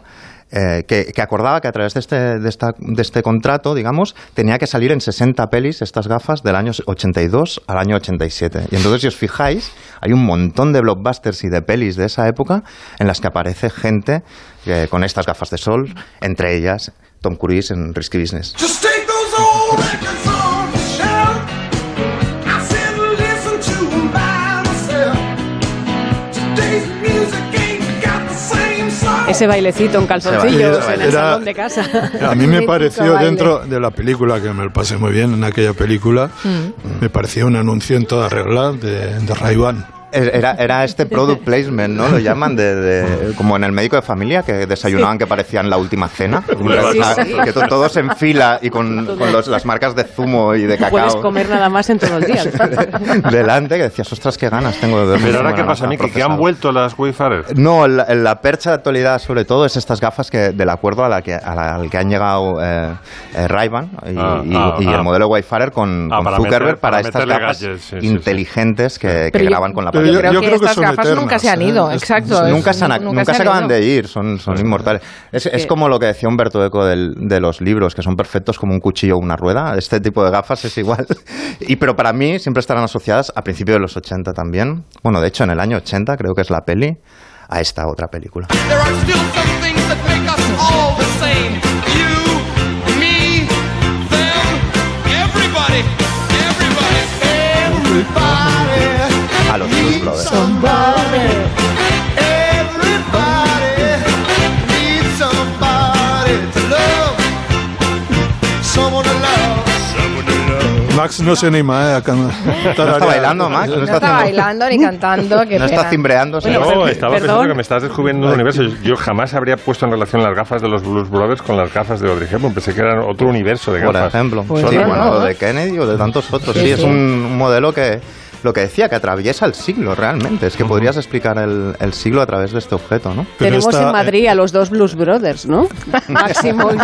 eh, que, acordaba que a través de este, de, esta, de este contrato, digamos, tenía que salir en 60 pelis estas gafas del año 82 al año 87. Y entonces, si os fijáis, hay un montón de blockbusters y de pelis de esa época en las que aparece gente eh, con estas gafas de sol, entre ellas Tom Cruise en Risky Business. Ese bailecito en calzoncillos en el salón de casa. A mí me pareció dentro de la película, que me lo pasé muy bien en aquella película, mm. me parecía un anuncio en toda regla de, de Era, era este product placement, ¿no? Lo llaman de, de- como en el médico de familia, que desayunaban que parecían la última cena. Sí, sí. Que to- todos en fila y con, con los- las marcas de zumo y de Puedes cacao comer nada más en todo el día. *laughs* delante, que decías, ostras, qué ganas tengo de Pero ahora, ¿qué pasa, Miki? ¿Que procesado". han vuelto las Wayfarer? No, la, la percha de actualidad sobre todo es estas gafas que del acuerdo a la que, a la- al que han llegado eh, eh, Ray-Ban y, Ah, y- ah, y ah. el modelo Wayfarer con, Ah, con para Zuckerberg meter- para, para estas gafas gadgets, sí, sí, sí. inteligentes que, que graban con la pantalla. Yo creo yo que creo que estas son gafas nunca eternas, se han ¿eh? ido, Es- exacto. es- nunca se, han, nunca se acaban ido. de ir, son, son inmortales. Es, es que- como lo que decía Humberto Eco del- de los libros, que son perfectos como un cuchillo o una rueda. Este tipo de gafas es igual. *laughs* Y pero para mí siempre estarán asociadas a principios de los 80 también. Bueno, de hecho en el año 80 creo que es la peli, a esta otra película. There are still some things that make us all the same. You, me, them, everybody, everybody, everybody. A los Blues Brothers. Somebody, everybody needs somebody to love, love. Max no se anima eh, a can- ¿No está bailando, Max? No está haciendo- bailando ni cantando. qué ¿No está pena. cimbreando? no, estaba pensando que me estás descubriendo un universo. Yo jamás habría puesto en relación las gafas de los Blues Brothers con las gafas de Audrey Hepburn. Pensé que era otro universo de Por gafas. ejemplo. Pues Sí, sí, bueno, ¿no? o de Kennedy o de tantos otros. Sí, Sí, es sí. un, un modelo que, lo que decía, que atraviesa el siglo realmente. Es que podrías explicar el, el siglo a través de este objeto, ¿no? Tenemos en Madrid a los dos Blues Brothers, ¿no? *laughs* Máximo *laughs* y.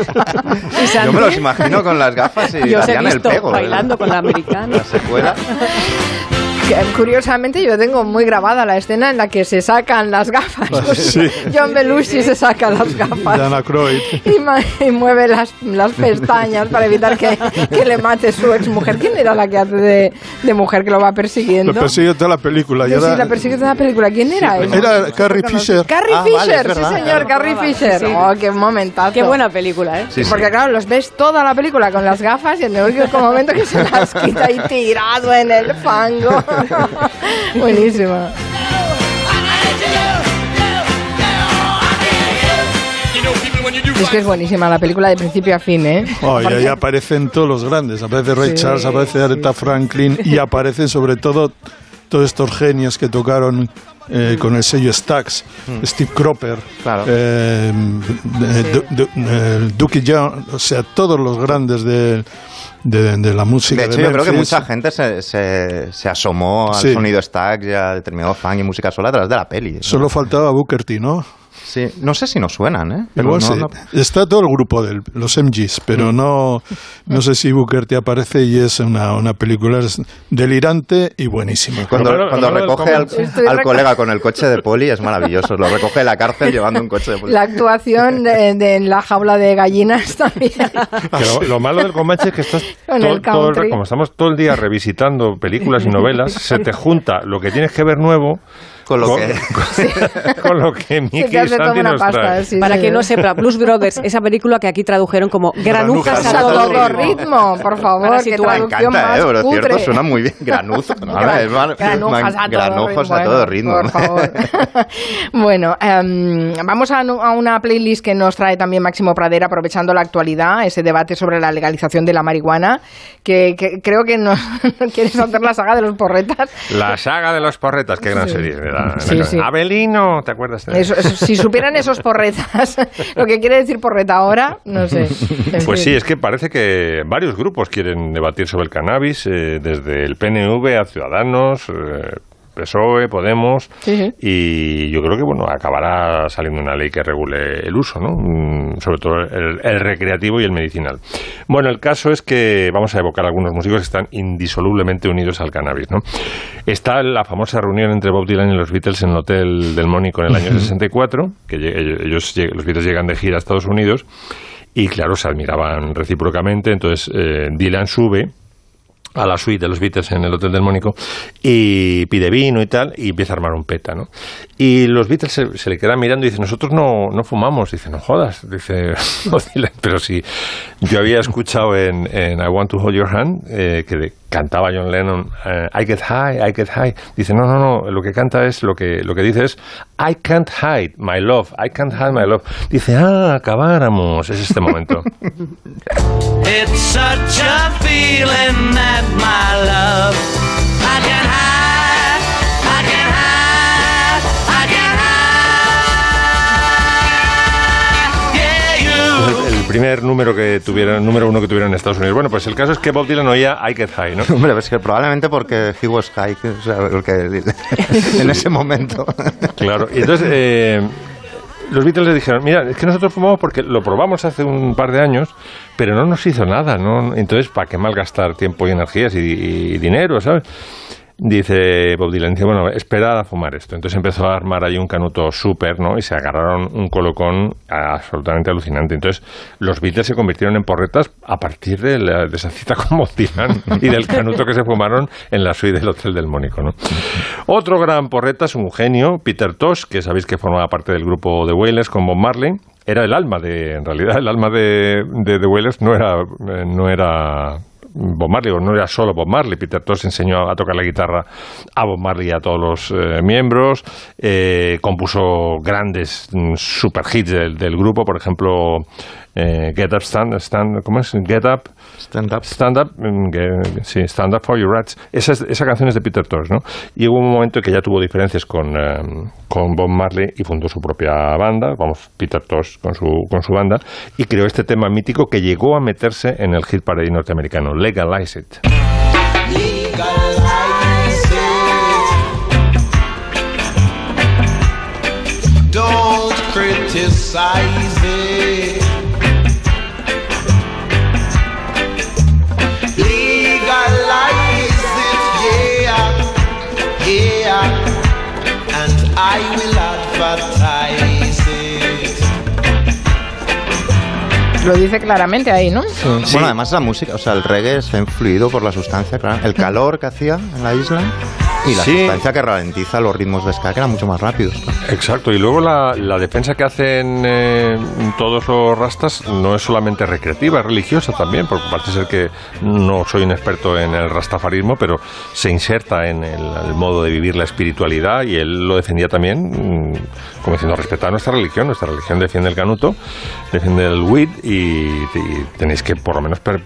Yo me los imagino con las gafas y Yo os he hacían el pego. ¿eh? bailando con la americana. La secuela. *laughs* Que, Curiosamente yo tengo muy grabada la escena en la que se sacan las gafas. Sí. John Belushi se saca las gafas. De Aykroyd. Y, ma- y mueve las, las pestañas para evitar que, que le mate su exmujer. ¿Quién era la que hace de, de mujer que lo va persiguiendo? Lo persigue toda la película. Sí, la persigue toda la película. ¿Quién era? Sí, era Carrie Fisher. Carrie Ah, Fisher, sí señor, Carrie Fisher. Sí, sí. Oh, qué momentazo. Qué buena película, ¿eh? Sí, sí. Porque claro, los ves toda la película con las gafas y en el único momento que se las quita y tirado en el fango. *laughs* Buenísimo. Es que es buenísima la película de principio a fin, ¿eh? Oh, y ahí aparecen todos los grandes. Aparece Ray Sí. Charles, aparece Aretha Franklin y aparecen sobre todo todos estos genios que tocaron eh, con el sello Stax. Steve Cropper, Claro. eh, eh, Du- Du- eh, Dookie Young, o sea, todos los grandes de, de, de la música. De hecho, yo creo que mucha gente se, se, se asomó al Sí. sonido stack y al determinado funk y música sola a través de la peli. ¿no? Solo faltaba Booker T, ¿no? Sí, no sé si nos suenan, ¿eh? Pero Igual no- sí. no- Está todo el grupo de los MGs, pero no, no sé si Booker T aparece y es una, una película delirante y buenísima. Cuando, recoge al, colega con el coche de poli es maravilloso. Lo recoge de la cárcel llevando un coche de poli. La actuación de, de en la jaula de gallinas también. *laughs* Que lo, lo malo del Comanche es que estás *laughs* Con todo, el todo el- country. como estamos todo el día revisitando películas y novelas, se te junta lo que tienes que ver nuevo Con lo con, que... *laughs* con- con lo que Miki Santi una nos pasta. traen. sí, Para sí. quien no sepa, Blues Brothers, esa película que aquí tradujeron como Granujas Granujas a todo todo ritmo. ritmo, por favor, qué situar. Me traducción encanta, más ¿eh? Pero cutre. cierto, suena muy bien. Granuzo. *laughs* ¿no? Gran- Es mal- granujas a todo granujos ritmo, a todo ritmo. Por favor. *laughs* bueno, em, vamos a, a una playlist que nos trae también Máximo Pradera, aprovechando la actualidad, ese debate sobre la legalización de la marihuana, que, que creo que no, no quieres hacer la saga de los porretas. La saga de los porretas, qué gran serie. ¿Verdad? Sí, sí. Abelino, ¿te acuerdas? de Eso- eso- si supieran esos porretas, *laughs* lo que quiere decir porreta ahora, no sé. *laughs* Pues sí, es que parece que varios grupos quieren debatir sobre el cannabis, eh, desde el PNV a Ciudadanos, eh, PSOE, Podemos, Sí, sí. y yo creo que bueno acabará saliendo una ley que regule el uso, ¿no? Mm, sobre todo el, el recreativo y el medicinal. Bueno, el caso es que vamos a evocar algunos músicos que están indisolublemente unidos al cannabis, ¿no? Está la famosa reunión entre Bob Dylan y los Beatles en el Hotel del Mónico en el año 64, que ellos, los Beatles llegan de gira a Estados Unidos y claro, se admiraban recíprocamente, entonces eh, Dylan sube a la suite de los Beatles en el Hotel del Mónico y pide vino y tal y empieza a armar un peta, ¿no? Y los Beatles se, se le quedan mirando y dicen, nosotros no, no fumamos. Dice, no jodas. Dice, *laughs* "No, Dylan, pero sí, yo había escuchado en, en I Want to Hold Your Hand eh, que de- cantaba John Lennon, eh, I get high, I get high. Dice, no, no, no, lo que canta es, lo que, lo que dice es, I can't hide my love, I can't hide my love. Dice, ah, acabáramos, es este momento. *laughs* It's such a feeling that my love I can hide, primer número que tuvieron, número uno que tuvieron en Estados Unidos. Bueno, pues el caso es que Bob Dylan oía I Get High, ¿no? *laughs* Hombre, es que probablemente porque he was high, o sea, porque *laughs* en ese momento. *laughs* Claro, y entonces eh, los Beatles le dijeron, mira, es que nosotros fumamos porque lo probamos hace un par de años, pero no nos hizo nada, ¿no? Entonces, ¿para qué malgastar tiempo y energías y, y dinero, ¿sabes? Dice Bob Dylan, bueno, esperad a fumar esto. Entonces empezó a armar ahí un canuto súper, ¿no? Y se agarraron un colocón absolutamente alucinante. Entonces los Beatles se convirtieron en porretas a partir de, la- de esa cita con Bob Dylan y del canuto que se fumaron en la suite del Hotel del Mónico, ¿no? Otro gran porreta es un genio, Peter Tosh, que sabéis que formaba parte del grupo de Wailers con Bob Marley. Era el alma de, en realidad, el alma de, de The Wailers no era, eh, no era Bob Marley, o no era solo Bob Marley. Peter Tosh enseñó a tocar la guitarra a Bob Marley y a todos los eh, miembros. Eh, compuso grandes mm, super hits del, del grupo, por ejemplo, eh, Get Up, Stand, stand, ¿cómo es? Get Up. Stand Up. Stand Up, mm, que- sí, Stand Up for Your Rights. Esa, es- esa canción es de Peter Tosh, ¿no? Y hubo un momento en que ya tuvo diferencias con, eh, con Bob Marley y fundó su propia banda, vamos, Peter Tosh con su, con su banda, y creó este tema mítico que llegó a meterse en el hit parade norteamericano, Legalize It. Don't criticize I will advertise it. Lo dice claramente ahí, ¿no? Bueno, además la música, o sea, el reggae está influido por la sustancia, claro, el calor que hacía en la isla y la Sí. sustancia que ralentiza los ritmos de eran mucho más rápidos. Exacto, y luego la, la defensa que hacen eh, todos los rastas no es solamente recreativa, es religiosa también, porque parece ser que no soy un experto en el rastafarismo, pero se inserta en el, el modo de vivir la espiritualidad y él lo defendía también, mm, como diciendo, respetad nuestra religión, nuestra religión defiende el canuto, defiende el weed y, y tenéis que por lo menos per-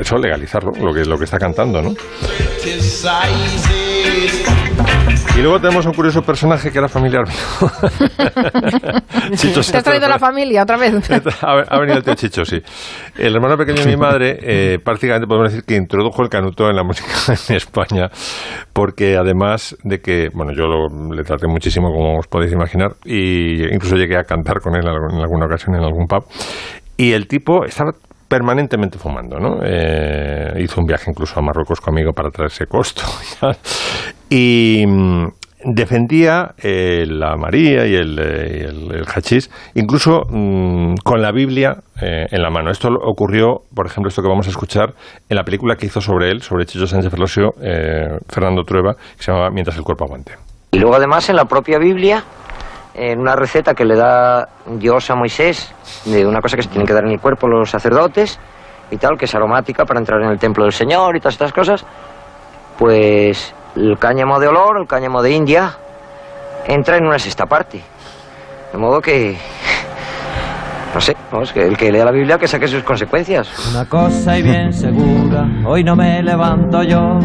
eso legalizarlo, lo que, lo que está cantando, ¿no? Y luego tenemos un curioso personaje que era familiar mío. *laughs* Chicho ¿Te has traído la familia otra vez? *laughs* Ha, ha venido el tío Chicho, sí. El hermano pequeño de mi madre, eh, prácticamente podemos decir que introdujo el canuto en la música *laughs* en España, porque además de que, bueno, yo lo- le traté muchísimo, como os podéis imaginar, y incluso llegué a cantar con él en alguna ocasión en algún pub, y el tipo estaba permanentemente fumando, ¿no? Eh, hizo un viaje incluso a Marruecos conmigo para traerse costo. *laughs* y mm, defendía eh, la María y el, eh, y el, el hachís, incluso mm, con la Biblia en la mano. Esto ocurrió, por ejemplo, esto que vamos a escuchar en la película que hizo sobre él, sobre Chicho Sánchez Ferlosio, Fernando Trueba, que se llama Mientras el cuerpo aguante. Y luego además en la propia Biblia, en una receta que le da Dios a Moisés, de una cosa que se tienen que dar en el cuerpo los sacerdotes y tal, que es aromática para entrar en el templo del Señor y todas estas cosas, pues el cáñamo de olor, el cáñamo de India, entra en una sexta parte. De modo que, *laughs* no sé, vamos, que el que lea la Biblia que saque sus consecuencias. Una cosa y bien segura, hoy no me levanto yo.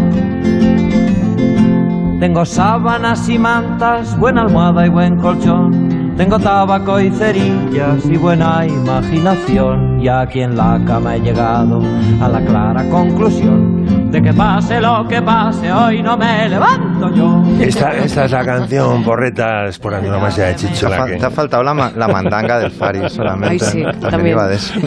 Tengo sábanas y mantas, buena almohada y buen colchón. Tengo tabaco y cerillas y buena imaginación. Y aquí en la cama he llegado a la clara conclusión de que pase lo que pase, hoy no me levanto yo. Esta, esta es la canción, porretas, por antonomasia de Chicho. Te que- te ha faltado la, la mandanga del Fari *laughs* solamente. Ay, sí, También también. iba de eso. *laughs*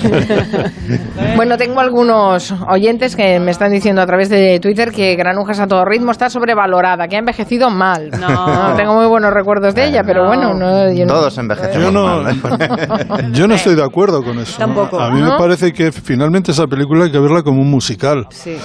Bueno, tengo algunos oyentes que me están diciendo a través de Twitter que Granujas a todo ritmo está sobrevalorada, que ha envejecido mal. No, *laughs* tengo muy buenos recuerdos de ella, pero bueno, no, yo no- Todos envejecemos Yo no, mal, ¿eh? yo no estoy de acuerdo con eso. Tampoco. A mí ¿No? me parece que finalmente esa película hay que verla como un musical. Sí.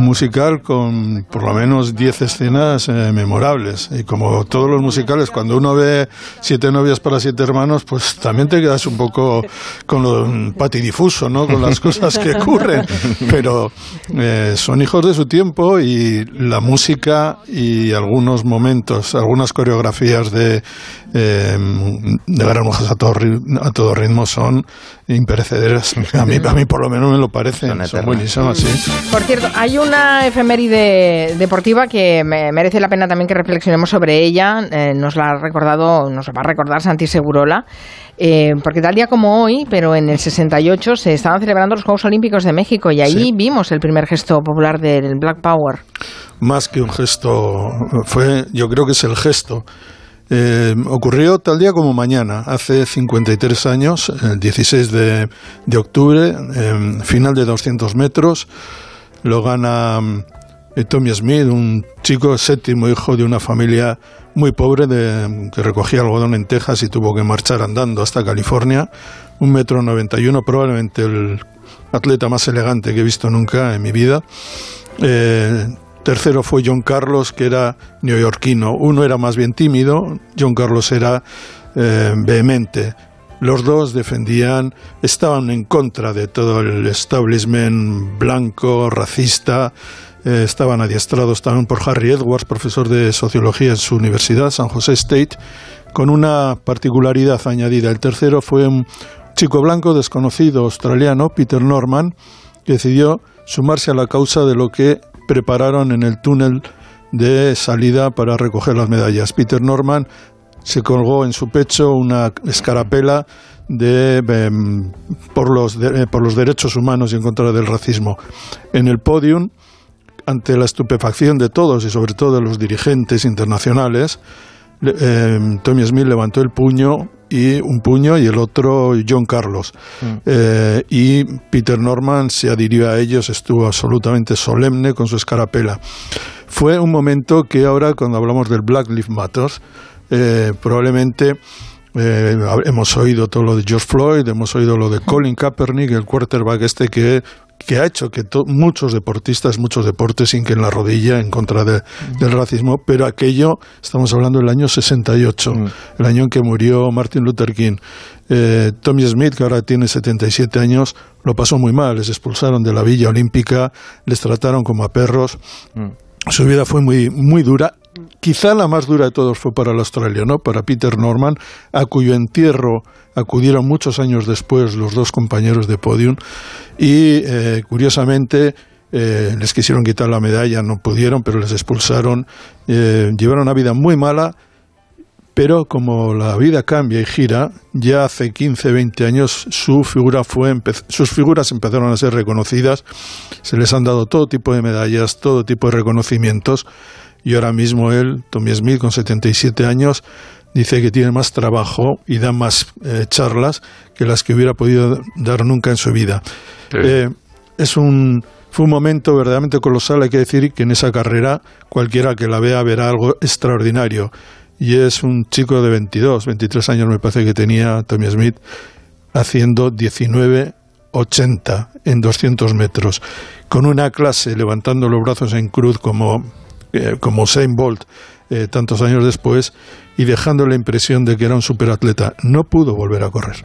Musical con por lo menos 10 escenas eh, memorables. Y como todos los musicales, cuando uno ve Siete novias para siete hermanos, pues también te quedas un poco con lo mm, patidifuso, ¿no? Con las cosas que ocurren. Pero eh, son hijos de su tiempo y la música y algunos momentos, algunas coreografías de, eh, de a todo, a todo ritmo son imperecederas. *laughs* A mí, a mí por lo menos me lo parecen. Son, buenísimas, sí. Por cierto, hay una efeméride deportiva que me merece la pena también que reflexionemos sobre ella. Eh, nos la ha recordado, nos va a recordar Santi Segurola. Eh, porque tal día como hoy, pero en el 68, se estaban celebrando los Juegos Olímpicos de México y ahí vimos el primer gesto popular del Black Power. Más que un gesto, fue, yo creo que es el gesto. Eh, ocurrió tal día como mañana, hace 53 años, el 16 de, octubre, final de 200 metros, lo gana eh, Tommy Smith, un chico séptimo hijo de una familia muy pobre de, que recogía algodón en Texas y tuvo que marchar andando hasta California. Un metro noventa y uno, probablemente el atleta más elegante que he visto nunca en mi vida. Tercero fue John Carlos, que era neoyorquino. Uno era más bien tímido, John Carlos era eh, vehemente. Los dos defendían, estaban en contra de todo el establishment blanco, racista, eh, estaban adiestrados también por Harry Edwards, profesor de sociología en su universidad, San José State, con una particularidad añadida. El tercero fue un chico blanco desconocido australiano, Peter Norman, que decidió sumarse a la causa de lo que prepararon en el túnel de salida para recoger las medallas. Peter Norman se colgó en su pecho una escarapela de, em, por, los, eh, por los derechos humanos y en contra del racismo. En el podium ante la estupefacción de todos y sobre todo de los dirigentes internacionales, eh, Tommy Smith levantó el puño y un puño y el otro John Carlos. Mm. Eh, y Peter Norman se adhirió a ellos, estuvo absolutamente solemne con su escarapela. Fue un momento que ahora, cuando hablamos del Black Lives Matter, eh, probablemente hemos oído todo lo de George Floyd, hemos oído lo de Colin Kaepernick, el quarterback este que que ha hecho que muchos deportistas, muchos deportes sin que en la rodilla en contra del racismo, pero aquello, estamos hablando del año 68, mm. el año en que murió Martin Luther King. Eh, Tommy Smith, que ahora tiene 77 años, lo pasó muy mal, les expulsaron de la Villa Olímpica, les trataron como a perros. Mm. Su vida fue muy, muy dura quizá la más dura de todos fue para el australiano, para Peter Norman, a cuyo entierro acudieron muchos años después los dos compañeros de podium y eh, curiosamente eh, les quisieron quitar la medalla, no pudieron, pero les expulsaron, eh, llevaron una vida muy mala, pero como la vida cambia y gira, ya hace 15, 20 años su figura fue sus figuras empezaron a ser reconocidas, se les han dado todo tipo de medallas, todo tipo de reconocimientos, y ahora mismo él, Tommy Smith, con 77 años, dice que tiene más trabajo y da más eh, charlas que las que hubiera podido dar nunca en su vida. Eh, es un, fue un momento verdaderamente colosal, hay que decir que en esa carrera cualquiera que la vea verá algo extraordinario. Y es un chico de 22, 23 años me parece que tenía Tommy Smith, haciendo 19.80 en 200 metros, con una clase levantando los brazos en cruz como eh, como Usain Bolt eh, tantos años después y dejando la impresión de que era un superatleta. No pudo volver a correr.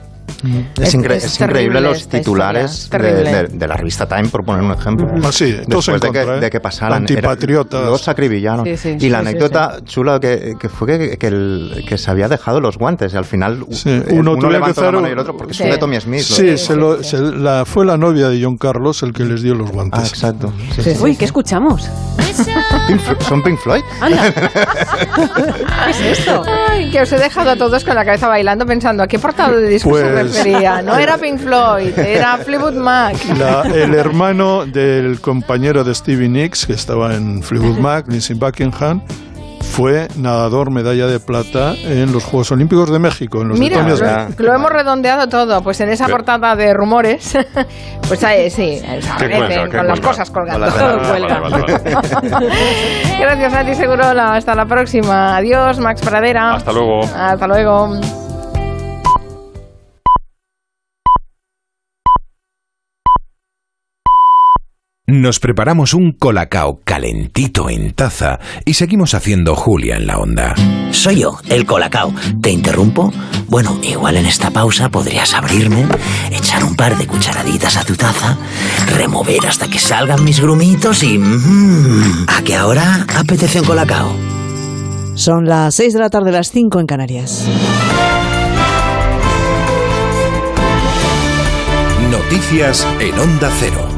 Es, increíble los titulares de, la revista Time, por poner un ejemplo. Ah, sí, Después de, que, ¿eh? de que pasaran. Antipatriotas. Los acribillaron. y la anécdota chula que, fue que, el, que se había dejado los guantes y al final uno, uno levantó la mano y el otro porque fue Tommy Smith. Sí, la, fue la novia de John Carlos el que les dio los guantes. Ah, exacto. Uy, ¿qué escuchamos? ¿Son Pink Floyd? *laughs* ¿Qué es esto? Ay, que os he dejado a todos con la cabeza bailando pensando a qué portado de disco se Pues- refería. No era Pink Floyd, era Fleetwood Mac. La- el hermano del compañero de Stevie Nicks, que estaba en Fleetwood Mac, Lindsey Buckingham, fue nadador medalla de plata en los Juegos Olímpicos de México, en los Mira, lo, hemos redondeado todo. Pues en esa portada de rumores, *laughs* pues ahí sí, aparecen cuenta, qué con las cosas colgando. *laughs* Gracias, Santi Segurola. Hasta la próxima. Adiós, Max Pradera. Hasta luego. Hasta luego. Nos preparamos un colacao calentito en taza y seguimos haciendo Julia en la onda. Soy yo, el Colacao. ¿Te interrumpo? Bueno, igual en esta pausa podrías abrirme, echar un par de cucharaditas a tu taza, remover hasta que salgan mis grumitos y... mm, ¿A que ahora apetece un Colacao? Son las 6 de la tarde, las 5 en Canarias. Noticias en onda cero.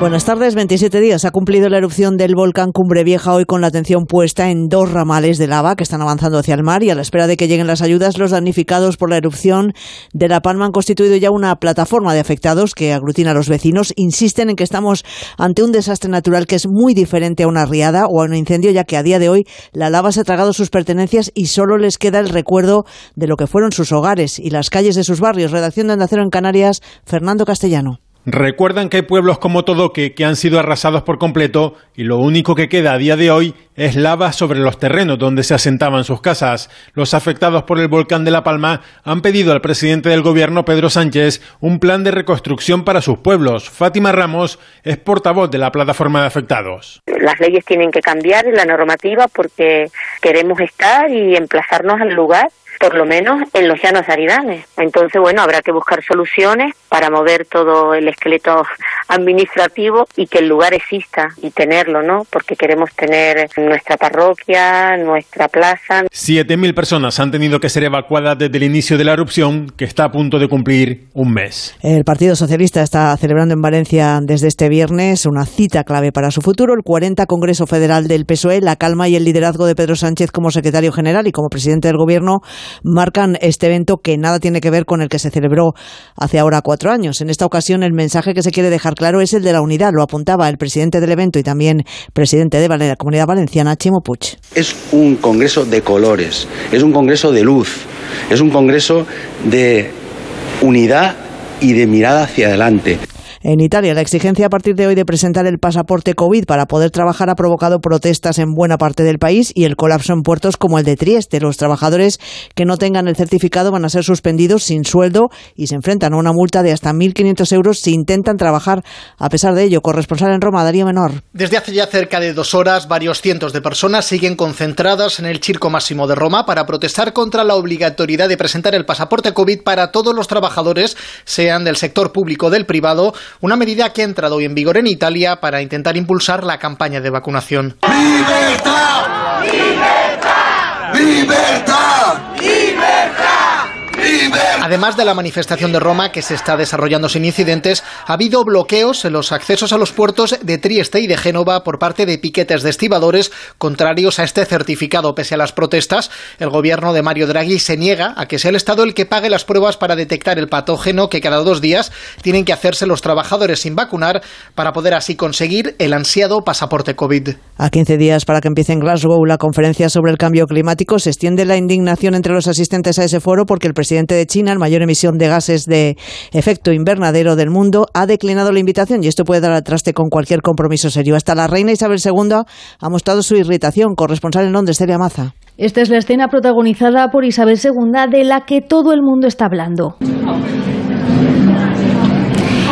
Buenas tardes. 27 días ha cumplido la erupción del volcán Cumbre Vieja hoy con la atención puesta en dos ramales de lava que están avanzando hacia el mar y a la espera de que lleguen las ayudas, los damnificados por la erupción de La Palma han constituido ya una plataforma de afectados que aglutina a los vecinos. Insisten en que estamos ante un desastre natural que es muy diferente a una riada o a un incendio, ya que a día de hoy la lava se ha tragado sus pertenencias y solo les queda el recuerdo de lo que fueron sus hogares y las calles de sus barrios. Redacción de Andacero en Canarias, Fernando Castellano. Recuerdan que hay pueblos como Todoque que han sido arrasados por completo y lo único que queda a día de hoy es lava sobre los terrenos donde se asentaban sus casas. Los afectados por el volcán de La Palma han pedido al presidente del gobierno, Pedro Sánchez, un plan de reconstrucción para sus pueblos. Fátima Ramos es portavoz de la plataforma de afectados. Las leyes tienen que cambiar en la normativa porque queremos estar y emplazarnos al lugar por lo menos en los llanos aridanes. Entonces, bueno, habrá que buscar soluciones para mover todo el esqueleto administrativo y que el lugar exista y tenerlo, ¿no? Porque queremos tener nuestra parroquia, nuestra plaza. 7.000 personas han tenido que ser evacuadas desde el inicio de la erupción, que está a punto de cumplir un mes. El Partido Socialista está celebrando en Valencia desde este viernes una cita clave para su futuro, el 40 Congreso Federal del PSOE. La calma y el liderazgo de Pedro Sánchez como secretario general y como presidente del Gobierno marcan este evento que nada tiene que ver con el que se celebró hace ahora cuatro años. En esta ocasión, el mensaje que se quiere dejar claro es el de la unidad. Lo apuntaba el presidente del evento y también presidente de la Comunidad Valenciana, Chimo Puig. Es un congreso de colores, es un congreso de luz, es un congreso de unidad y de mirada hacia adelante. En Italia, la exigencia a partir de hoy de presentar el pasaporte COVID para poder trabajar ha provocado protestas en buena parte del país y el colapso en puertos como el de Trieste. Los trabajadores que no tengan el certificado van a ser suspendidos sin sueldo y se enfrentan a una multa de hasta 1.500 euros si intentan trabajar. A pesar de ello, corresponsal en Roma, Darío Menor. Desde hace ya cerca de dos horas, varios cientos de personas siguen concentradas en el Circo Máximo de Roma para protestar contra la obligatoriedad de presentar el pasaporte COVID para todos los trabajadores, sean del sector público o del privado, una medida que ha entrado hoy en vigor en Italia para intentar impulsar la campaña de vacunación. ¡Libertad! ¡Libertad! ¡Libertad! Además de la manifestación de Roma que se está desarrollando sin incidentes, ha habido bloqueos en los accesos a los puertos de Trieste y de Génova por parte de piquetes de estibadores contrarios a este certificado. Pese a las protestas, el gobierno de Mario Draghi se niega a que sea el Estado el que pague las pruebas para detectar el patógeno que cada dos días tienen que hacerse los trabajadores sin vacunar para poder así conseguir el ansiado pasaporte COVID. A 15 días para que empiece en Glasgow la conferencia sobre el cambio climático, se extiende la indignación entre los asistentes a ese foro porque el presidente de China, el mayor emisión de gases de efecto invernadero del mundo, ha declinado la invitación y esto puede dar al traste con cualquier compromiso serio. Hasta la reina Isabel II ha mostrado su irritación. Corresponsal en Londres, Celia Maza. Esta es la escena protagonizada por Isabel II de la que todo el mundo está hablando.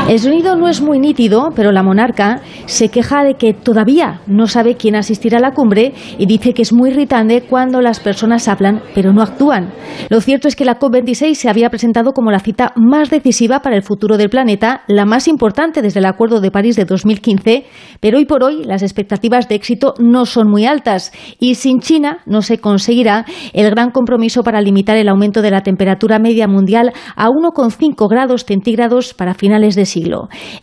El sonido no es muy nítido, pero la monarca se queja de que todavía no sabe quién asistirá a la cumbre y dice que es muy irritante cuando las personas hablan pero no actúan. Lo cierto es que la COP26 se había presentado como la cita más decisiva para el futuro del planeta, la más importante desde el Acuerdo de París de 2015, pero hoy por hoy las expectativas de éxito no son muy altas y sin China no se conseguirá el gran compromiso para limitar el aumento de la temperatura media mundial a 1,5 grados centígrados para finales de siglo.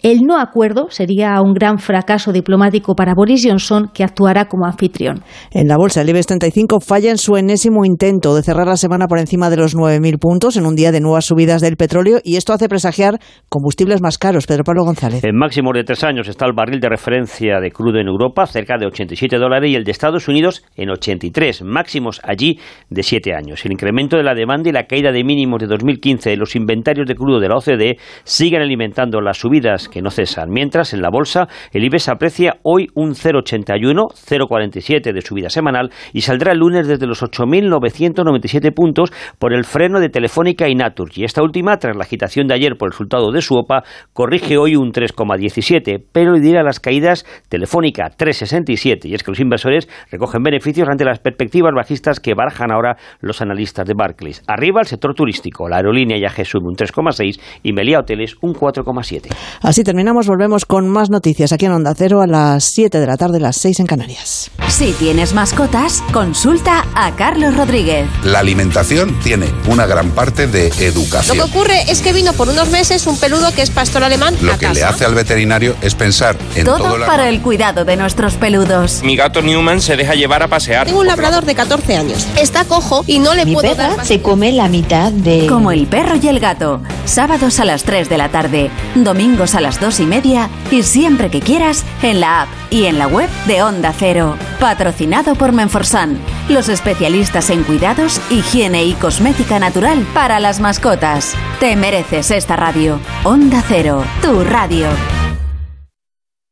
El no acuerdo sería un gran fracaso diplomático para Boris Johnson, que actuará como anfitrión. En la bolsa, el IBEX 35 falla en su enésimo intento de cerrar la semana por encima de los 9.000 puntos en un día de nuevas subidas del petróleo y esto hace presagiar combustibles más caros. Pedro Pablo González. En máximo de tres años está el barril de referencia de crudo en Europa, cerca de 87 dólares, y el de Estados Unidos en 83, máximos allí de siete años. El incremento de la demanda y la caída de mínimos de 2015 de los inventarios de crudo de la OCDE siguen alimentando las subidas que no cesan. Mientras, en la bolsa, el IBEX aprecia hoy un 0,81, 0,47 de subida semanal y saldrá el lunes desde los 8.997 puntos por el freno de Telefónica y Naturgy. Esta última, tras la agitación de ayer por el resultado de su OPA, corrige hoy un 3,17, pero dirá las caídas Telefónica 3,67. Y es que los inversores recogen beneficios ante las perspectivas bajistas que barajan ahora los analistas de Barclays. Arriba el sector turístico, la aerolínea IAG sube un 3,6 y Melia Hoteles un 4,7. Así terminamos, volvemos con más noticias aquí en en Onda Cero a las 7 de la tarde, las 6 en Canarias. Si tienes mascotas, consulta a Carlos Rodríguez. La alimentación tiene una gran parte de educación. Lo que ocurre es que vino por unos meses un peludo que es pastor alemán. Lo a que casa. le hace al veterinario es pensar en Todo, todo, la- para el cuidado de nuestros peludos. Mi gato Newman se deja llevar a pasear. Tengo un labrador de 14 años. Está cojo y no le Mi puedo perra dar más. se come la mitad de... Como el perro y el gato. Sábados a las 3 de la tarde, domingos a las 2 y media y siempre que quieras en la app y en la web de Onda Cero. Patrocinado por Menforsan, los especialistas en cuidados, higiene y cosmética natural para las mascotas. Te mereces esta radio. Onda Cero, tu radio.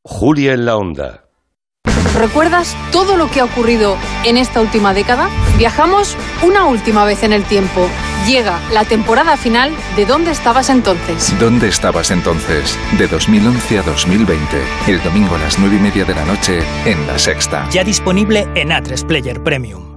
Julia en la onda. ¿Recuerdas todo lo que ha ocurrido en esta última década? Viajamos una última vez en el tiempo. Llega la temporada final de ¿Dónde estabas entonces? ¿Dónde estabas entonces? De 2011 a 2020. El domingo a las 9 y media de la noche en La Sexta. Ya disponible en A3 Player Premium.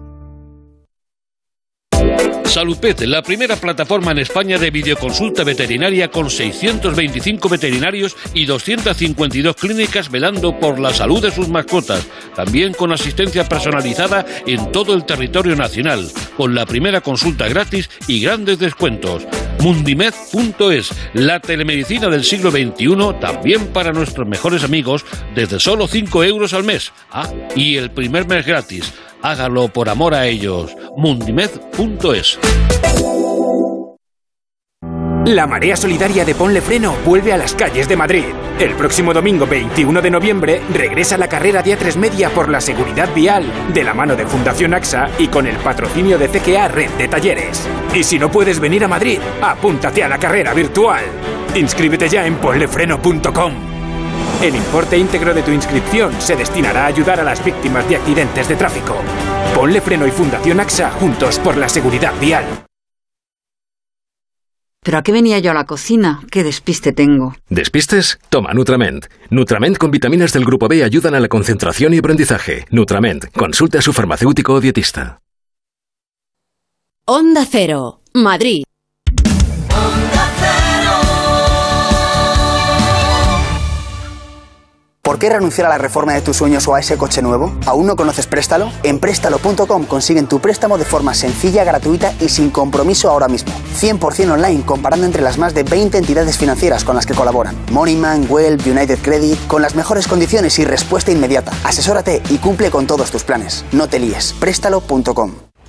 Salupet, la primera plataforma en España de videoconsulta veterinaria con 625 veterinarios y 252 clínicas velando por la salud de sus mascotas, también con asistencia personalizada en todo el territorio nacional, con la primera consulta gratis y grandes descuentos. Mundimed.es, la telemedicina del siglo XXI, también para nuestros mejores amigos, desde solo 5 euros al mes. Ah, y el primer mes gratis. Hágalo por amor a ellos. Mundimed.es. La marea solidaria de Ponle Freno vuelve a las calles de Madrid. El próximo domingo 21 de noviembre regresa la carrera de A3 Media por la seguridad vial, de la mano de Fundación AXA y con el patrocinio de CGA Red de Talleres. Y si no puedes venir a Madrid, apúntate a la carrera virtual. Inscríbete ya en ponlefreno.com. El importe íntegro de tu inscripción se destinará a ayudar a las víctimas de accidentes de tráfico. Ponle Freno y Fundación AXA juntos por la seguridad vial. ¿Pero a qué venía yo a la cocina? ¿Qué despiste tengo? ¿Despistes? Toma Nutrament. Nutrament con vitaminas del grupo B ayudan a la concentración y aprendizaje. Nutrament, consulte a su farmacéutico o dietista. Onda Cero, Madrid. ¿Por qué renunciar a la reforma de tus sueños o a ese coche nuevo? ¿Aún no conoces Préstalo? En Préstalo.com consiguen tu préstamo de forma sencilla, gratuita y sin compromiso ahora mismo. 100% online comparando entre las más de 20 entidades financieras con las que colaboran. Moneyman, Well, United Credit, con las mejores condiciones y respuesta inmediata. Asesórate y cumple con todos tus planes. No te líes. Préstalo.com.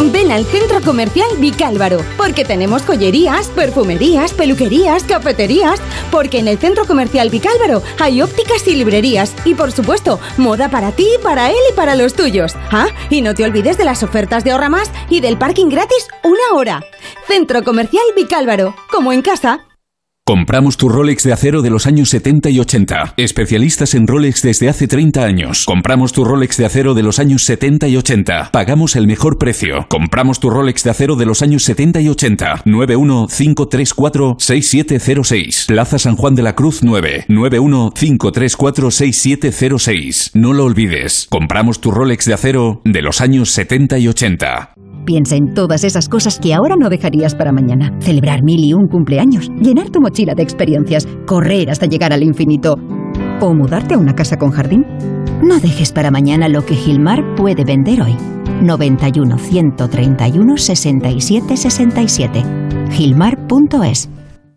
Ven al centro comercial Vicálvaro, porque tenemos joyerías, perfumerías, peluquerías, cafeterías, porque en el centro comercial Vicálvaro hay ópticas y librerías, y por supuesto, moda para ti, para él y para los tuyos. Ah, y no te olvides de las ofertas de ahorra más y del parking gratis una hora. Centro comercial Vicálvaro, como en casa. Compramos tu Rolex de acero de los años 70 y 80. Especialistas en Rolex desde hace 30 años. Compramos tu Rolex de acero de los años 70 y 80. Pagamos el mejor precio. Compramos tu Rolex de acero de los años 70 y 80. 915346706. Plaza San Juan de la Cruz 9. 915346706. No lo olvides. Compramos tu Rolex de acero de los años 70 y 80. Piensa en todas esas cosas que ahora no dejarías para mañana. Celebrar mil y un cumpleaños, llenar tu mochila de experiencias, correr hasta llegar al infinito. ¿O mudarte a una casa con jardín? No dejes para mañana lo que Gilmar puede vender hoy. 91 131 67 67. Gilmar.es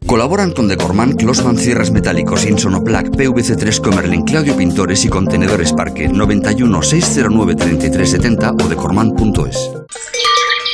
Colaboran con Decorman, Closman Cierres Metálicos, Insonoplac, PVC3 Comerlin, Claudio Pintores y Contenedores Parque 91 609 3370 o decorman.es.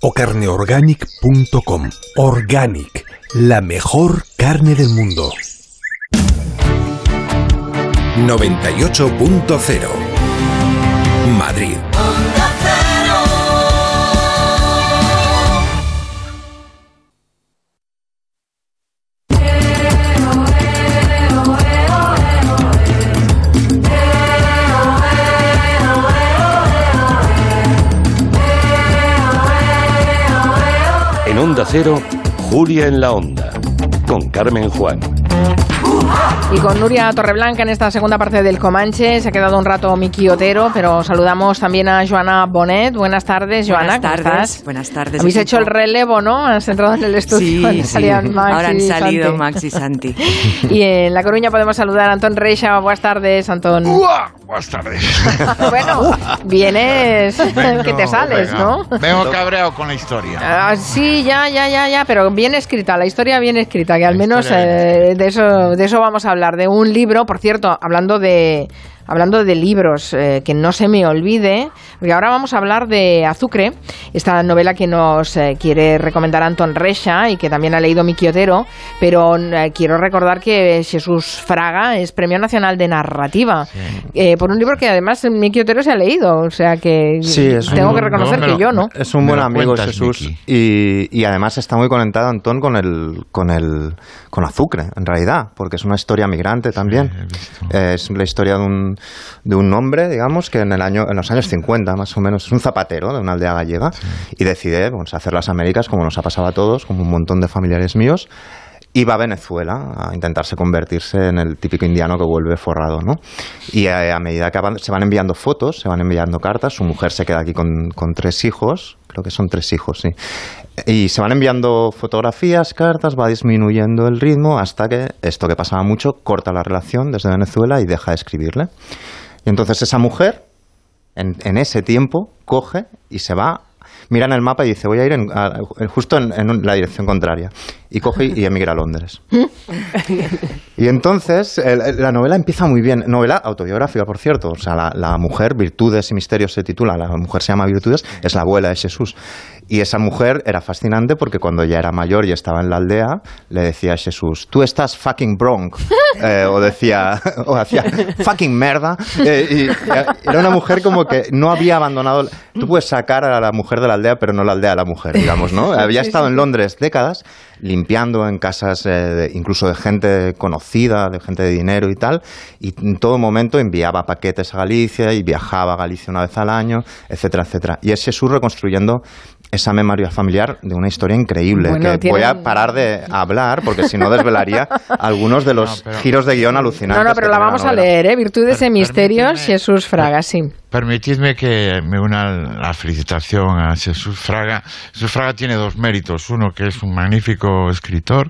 o carneorganic.com. Organic, la mejor carne del mundo. 98.0 Madrid. Onda Cero, Julia en la Onda, con Carmen Juan. Y con Nuria Torreblanca en esta segunda parte del Comanche. Se ha quedado un rato Miki Otero, pero saludamos también a Joana Bonet. Buenas tardes, Joana. Buenas tardes. Buenas tardes. Habéis hecho el relevo, ¿no? Has entrado en el estudio. *laughs* Sí, sí. Ahora han salido Max y Santi. *laughs* y en La Coruña podemos saludar a Antón Reixa. Buenas tardes, Antón. Buenas tardes. *laughs* bueno, vienes *laughs* que te sales, venga. ¿no? Vengo cabreado con la historia. Ah, sí, ya, ya, ya, ya, pero bien escrita, la historia bien escrita, que al menos eh, de eso, de eso vamos a hablar, de un libro, por cierto, hablando de hablando de libros, eh, que no se me olvide, porque ahora vamos a hablar de Azucre, esta novela que nos eh, quiere recomendar Anton Recha y que también ha leído Miki Otero, pero eh, quiero recordar que Jesús Fraga es Premio Nacional de Narrativa, eh, por un libro que además Miki Otero se ha leído, o sea que Sí, tengo un- que reconocer no, que lo- yo no. Es un buen amigo cuentas, Jesús y, y además está muy conectado Antón con el con el con Azucre en realidad porque es una historia migrante también. Eh, es la historia de un de un hombre digamos que en el año en los años 50 más o menos es un zapatero de una aldea gallega y decide pues, hacer las Américas como nos ha pasado a todos como un montón de familiares míos y va a Venezuela a intentarse convertirse en el típico indiano que vuelve forrado, ¿no? Y a, a medida que se van enviando fotos, se van enviando cartas, su mujer se queda aquí con, con tres hijos, creo que son tres hijos, sí. Y se van enviando fotografías, cartas, va disminuyendo el ritmo hasta que esto que pasaba mucho corta la relación desde Venezuela y deja de escribirle. Y entonces esa mujer, en, ese tiempo, coge y se va, mira en el mapa y dice, voy a ir justo en, la dirección contraria. Y coge y emigra a Londres. Y entonces la novela empieza muy bien. Novela autobiográfica, por cierto. O sea, la, la mujer, Virtudes y Misterios se titula. La mujer se llama Virtudes, es la abuela de Jesús. Y esa mujer era fascinante porque cuando ya era mayor y estaba en la aldea, le decía a Jesús, tú estás fucking bronc. *laughs* Eh, o decía, *laughs* o hacía fucking merda. Eh, y era una mujer como que no había abandonado. Tú puedes sacar a la mujer de la aldea, pero no la aldea a la mujer, digamos, ¿no? Había estado en. Londres décadas limpiando en casas eh, de- incluso de gente conocida, de gente de dinero y tal, y en todo momento enviaba paquetes a Galicia y viajaba a Galicia una vez al año, etcétera, etcétera. Y es Jesús reconstruyendo esa memoria familiar de una historia increíble, Bueno, que voy a parar de hablar porque si no desvelaría *laughs* algunos de los giros de guion alucinantes. No, no, pero la vamos a leer, ¿eh? Virtudes y Misterios, Jesús Fraga, sí. Permitidme que me una la felicitación a Jesús Fraga. Jesús Fraga tiene dos méritos. Uno, que es un magnífico escritor,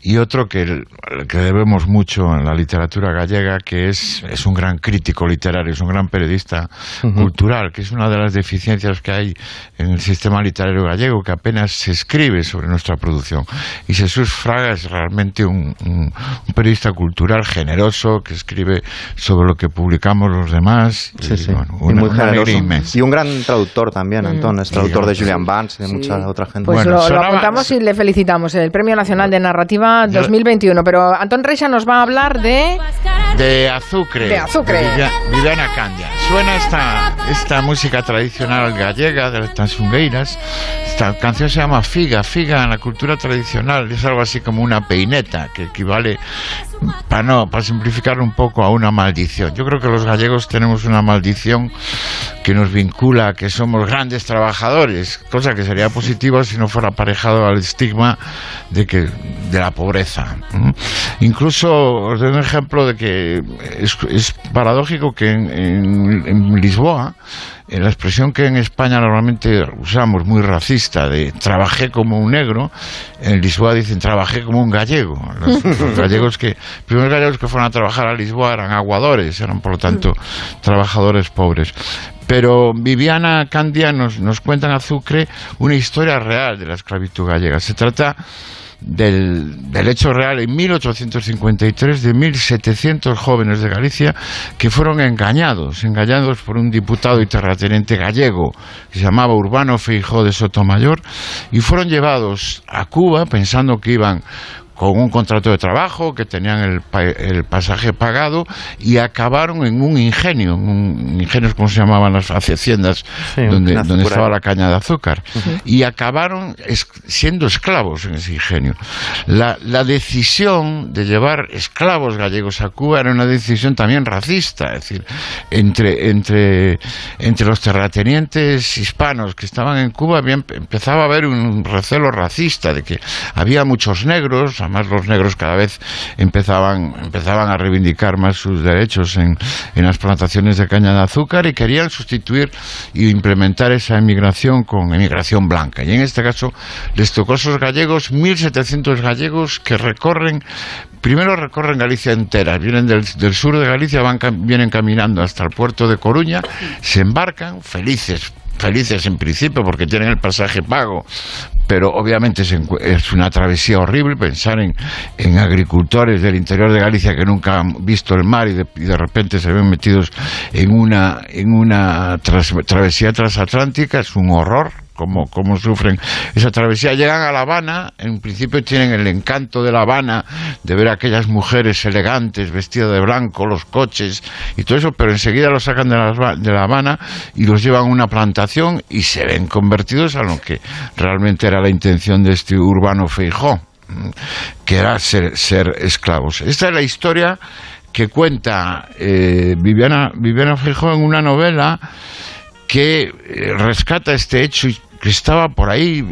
y otro, que, que debemos mucho en la literatura gallega, que es, es un gran crítico literario, es un gran periodista cultural, que es una de las deficiencias que hay en el sistema literario gallego, que apenas se escribe sobre nuestra producción. Y Jesús Fraga es realmente un, un- un periodista cultural generoso, que escribe sobre lo que publicamos los demás. Sí, y, sí. bueno, Y muy generoso. Y un gran traductor también, Antón. Es traductor de. Julian Barnes y de Sí. mucha otra gente. Pues lo, lo apuntamos y le felicitamos, el Premio Nacional de Narrativa 2021. Pero Antón Reixa nos va a hablar de... De Azucre. De Azucre. Vivian- Viviana Candia. Suena esta, esta música tradicional gallega de las tansungueiras. Esta canción se llama Figa. Figa en la cultura tradicional es algo así como una peineta, que equivale, para no, para simplificarlo un poco, a una maldición. Yo creo que los gallegos tenemos una maldición que nos vincula que somos grandes trabajadores, cosa que sería positiva si no fuera aparejado al estigma de que de la pobreza. Incluso os doy un ejemplo de que es, paradójico que en, Lisboa la expresión que en España normalmente usamos muy racista de trabajé como un negro, en Lisboa dicen trabajé como un gallego. Los, *laughs* los gallegos que, los primeros gallegos que fueron a trabajar a Lisboa eran aguadores, eran por lo tanto trabajadores pobres. Pero Viviana Candia nos, nos cuenta en Azucre una historia real de la esclavitud gallega. Se trata del, hecho real en 1853 de 1.700 jóvenes de Galicia que fueron engañados, engañados por un diputado y terrateniente gallego que se llamaba Urbano Feijó de Sotomayor y fueron llevados a Cuba pensando que iban con un contrato de trabajo, que tenían el, el pasaje pagado y acabaron en un ingenio, un ingenio como se llamaban las haciendas donde, donde estaba la caña de azúcar, y acabaron siendo esclavos en ese ingenio. La, la, decisión de llevar esclavos gallegos a Cuba era una decisión también racista, es decir, entre, entre, entre los terratenientes hispanos que estaban en Cuba había, empezaba a haber un recelo racista de que había muchos negros, además los negros cada vez empezaban, empezaban a reivindicar más sus derechos en, en las plantaciones de caña de azúcar y querían sustituir y implementar esa emigración con emigración blanca. Y en este caso les tocó a esos gallegos, 1.700 gallegos que recorren primero recorren Galicia entera, vienen del, del, sur de Galicia, van, vienen caminando hasta el puerto de Coruña, se embarcan felices felices en principio porque tienen el pasaje pago, pero obviamente es, una travesía horrible pensar en, en, agricultores del interior de Galicia que nunca han visto el mar y de, repente se ven metidos en una, en una travesía transatlántica, es un horror cómo, cómo sufren esa travesía. Llegan a La Habana, en principio tienen el encanto de La Habana, de ver a aquellas mujeres elegantes, vestidas de blanco, los coches y todo eso, pero enseguida los sacan de La, de la Habana y los llevan a una plantación y se ven convertidos a lo que realmente era la intención de este urbano Feijó, que era ser, ser esclavos. Esta es la historia que cuenta eh, Viviana, Viviana Feijó en una novela que eh, rescata este hecho que estaba por ahí,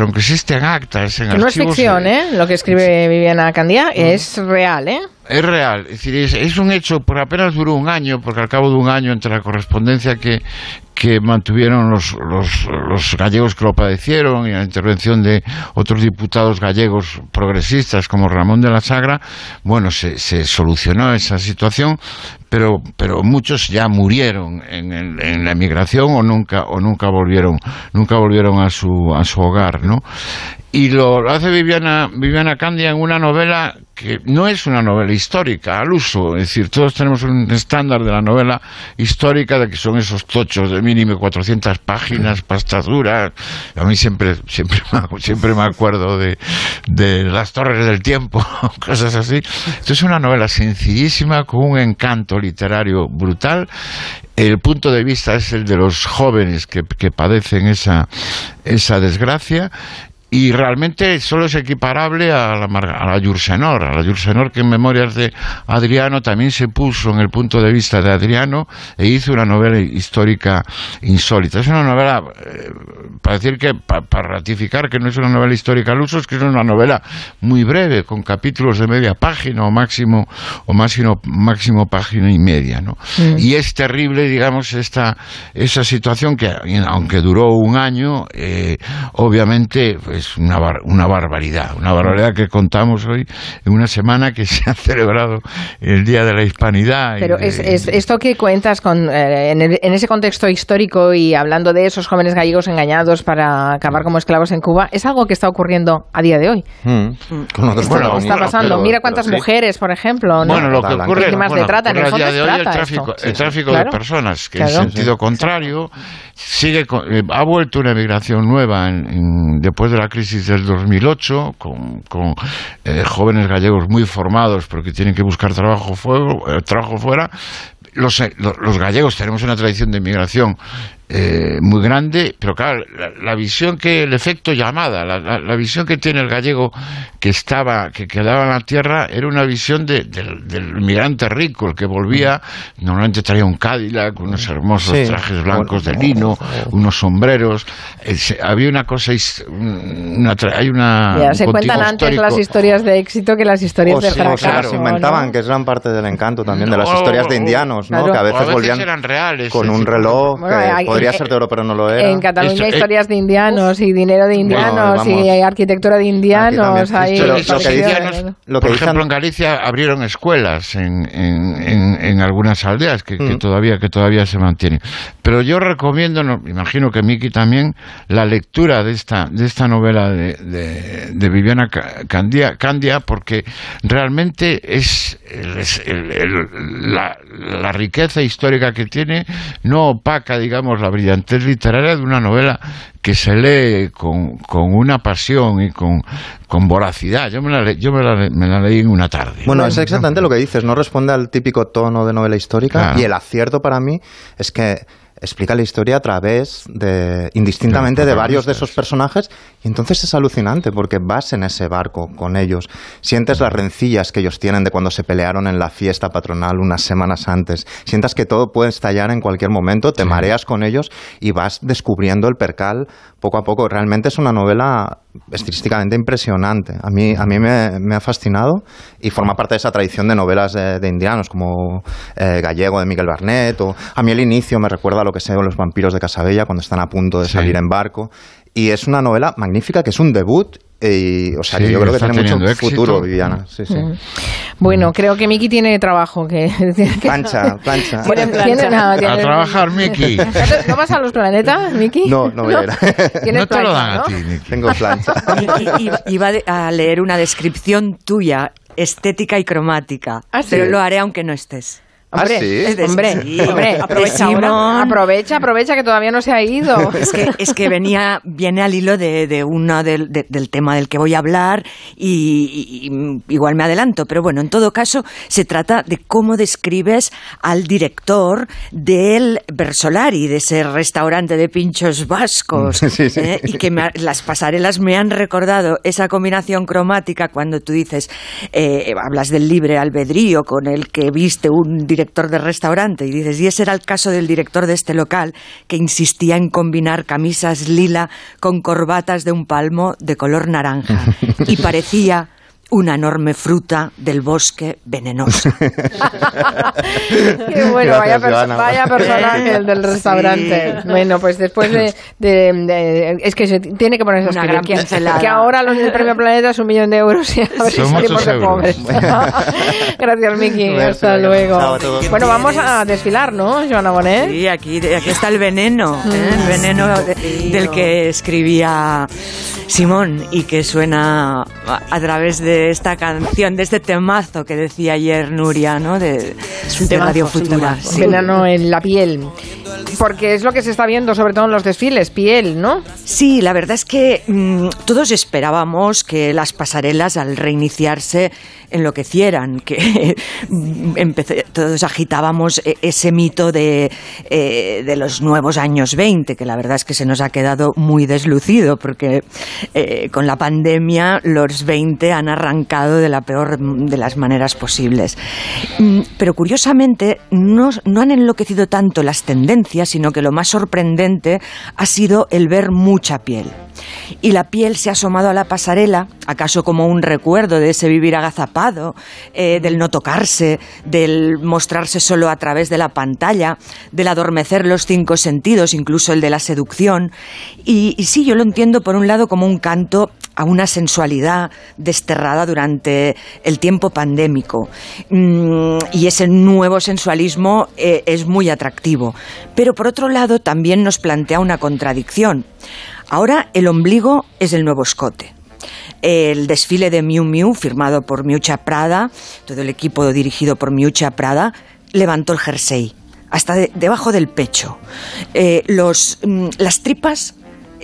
aunque existen actas en No es ficción, ¿eh? Lo que escribe Viviana Candía es real, ¿eh? Es real, es decir, es, un hecho, por apenas duró un año, porque al cabo de un año entre la correspondencia que, que mantuvieron los, los, los, gallegos que lo padecieron y la intervención de otros diputados gallegos progresistas como Ramón de la Sagra, bueno, se, se solucionó esa situación, pero, pero muchos ya murieron en, en, la emigración o nunca, o nunca volvieron, nunca volvieron a su, a su hogar, ¿no? Y lo hace Viviana, Viviana Candia en una novela que no es una novela histórica al uso, es decir, todos tenemos un estándar de la novela histórica de que son esos tochos de mínimo 400 páginas, pastas duras. A mí siempre, siempre, siempre me acuerdo de, de Las Torres del Tiempo, *laughs* cosas así. Esto es una novela sencillísima con un encanto literario brutal. El punto de vista es el de los jóvenes que, que padecen esa, esa desgracia y realmente solo es equiparable a la, a la Yursenor, a la Yursenor que en Memorias de Adriano también se puso en el punto de vista de Adriano e hizo una novela histórica insólita. Es una novela, eh, para decir que, para ratificar que no es una novela histórica al uso, es que es una novela muy breve, con capítulos de media página o máximo, o máximo, máximo página y media, ¿no? Mm. Y es terrible, digamos, esta, esa situación que, aunque duró un año, eh, obviamente, pues, es una, una barbaridad, una barbaridad que contamos hoy en una semana que *laughs* se ha celebrado el Día de la Hispanidad. Pero es, esto que cuentas con, eh, en, ese contexto histórico y hablando de esos jóvenes gallegos engañados para acabar como esclavos en Cuba, es algo que está ocurriendo a día de hoy. Mm. Bueno, está pasando. Mira cuántas mujeres, por ejemplo, ¿no? bueno, lo que ocurre, de trata, en el, día de hoy el tráfico, el tráfico de personas, que en sentido contrario sigue eh, ha vuelto una migración nueva después de la crisis del 2008 con, con eh, jóvenes gallegos muy formados porque tienen que buscar trabajo, fuego, eh, trabajo fuera. Los, los, gallegos tenemos una tradición de inmigración eh, muy grande, pero claro, la, visión que, el efecto llamada, la, visión que tiene el gallego que estaba, que quedaba en la tierra, era una visión de, del inmigrante rico, el que volvía, normalmente traía un Cadillac, unos hermosos trajes blancos de lino, unos sombreros, eh, había una cosa, una, hay una... Ya, se cuentan antes las historias de éxito que las historias oh, de fracaso. Claro, se inventaban, que es gran parte del encanto también de las historias de indianos, ¿no? que a veces, volvían eran reales, con un reloj podría ser de oro, pero no lo era. En Cataluña hay historias de indianos y dinero de indianos y arquitectura de indianos. Hay lo, que lo que por ejemplo, en Galicia abrieron escuelas en, en, en, algunas aldeas que, que, mm. todavía, que todavía se mantienen. Pero yo recomiendo, no, imagino que Miki también, la lectura de esta, de esta novela de, de, de Viviana Candia, Candia, porque realmente es, la, la, riqueza histórica que tiene no opaca, digamos, la brillantez literaria de una novela que se lee con, con una pasión y con, con voracidad. Yo, me la, yo me, la, me la, leí en una tarde. Bueno, es exactamente lo que dices, no responde al típico tono de novela histórica y el acierto para mí es que explica la historia a través de indistintamente de varios de esos personajes y entonces es alucinante porque vas en ese barco con ellos, sientes las rencillas que ellos tienen de cuando se pelearon en la fiesta patronal unas semanas antes, sientas que todo puede estallar en cualquier momento, te mareas con ellos y vas descubriendo el percal poco a poco. Realmente es una novela estilísticamente impresionante. A mí, a mí me, ha fascinado y forma parte de esa tradición de novelas de, indianos como eh, Gallego de Miguel Barnett o a mí el inicio me recuerda a lo que sé los vampiros de Casabella cuando están a punto de salir en barco y es una novela magnífica que es un debut y, o sea, que yo creo que tiene mucho futuro, Viviana. Sí, sí. Mm. Bueno, creo que Miki tiene trabajo. Que, plancha, plancha. a trabajar, Miki. ¿No vas a los planetas, Miki? No, no voy a ir. No *laughs* te lo dan a ti, Miki. Tengo plancha. *laughs* Iba a leer una descripción tuya, estética y cromática. ¿Ah, pero lo haré aunque no estés. Hombre, ¿Ah, hombre, hombre aprovecha, aprovecha, aprovecha que todavía no se ha ido. *laughs* Es que, es que venía, viene al hilo de, de uno del, del tema del que voy a hablar y, igual me adelanto, pero bueno, en todo caso se trata de cómo describes al director del Versolari, de ese restaurante de pinchos vascos, *laughs* ¿eh? y que las pasarelas me han recordado esa combinación cromática cuando tú dices, eh, hablas del libre albedrío con el que viste un director director de restaurante. Y dices, y ese era el caso del director de este local, que insistía en combinar camisas lila con corbatas de un palmo de color naranja. *laughs* Y parecía una enorme fruta del bosque venenosa. *laughs* Qué bueno, vaya, personaje el del restaurante. Bueno, pues después de, Es que se tiene que ponerse una gran pincelada. Que ahora los del Premio Planeta es un millón de euros y a ver si salimos de pobres. *laughs* Gracias, Miki. Hasta luego. Bueno, vamos a desfilar, ¿no, Joana Bonet? Sí, aquí, aquí está el veneno, ¿eh? el veneno del que escribía Simón y que suena a través de esta canción, de este temazo que decía ayer Nuria, ¿no? De, de Radio Futura. En la piel. Porque es lo que se está viendo, sobre todo en los desfiles, piel, ¿no? Sí, la verdad es que mm, todos esperábamos que las pasarelas, al reiniciarse, enloquecieran, *laughs* que todos agitábamos e, ese mito de, eh, de, los nuevos años 20, que la verdad es que se nos ha quedado muy deslucido, porque eh, con la pandemia los 20 han arrancado de la peor de las maneras posibles. Mm, pero curiosamente no, no han enloquecido tanto las tendencias, sino que lo más sorprendente ha sido el ver mucha piel. Y la piel se ha asomado a la pasarela, acaso como un recuerdo de ese vivir agazapado, eh, del no tocarse, del mostrarse solo a través de la pantalla, del adormecer los cinco sentidos, incluso el de la seducción. Y, sí, yo lo entiendo por un lado como un canto a una sensualidad desterrada durante el tiempo pandémico. Mm, y ese nuevo sensualismo eh, es muy atractivo. Pero por otro lado también nos plantea una contradicción. Ahora el ombligo es el nuevo escote el desfile de Miu Miu, firmado por Miucha Prada, todo el equipo dirigido por Miucha Prada, levantó el jersey hasta debajo del pecho. Eh, los, mm, las tripas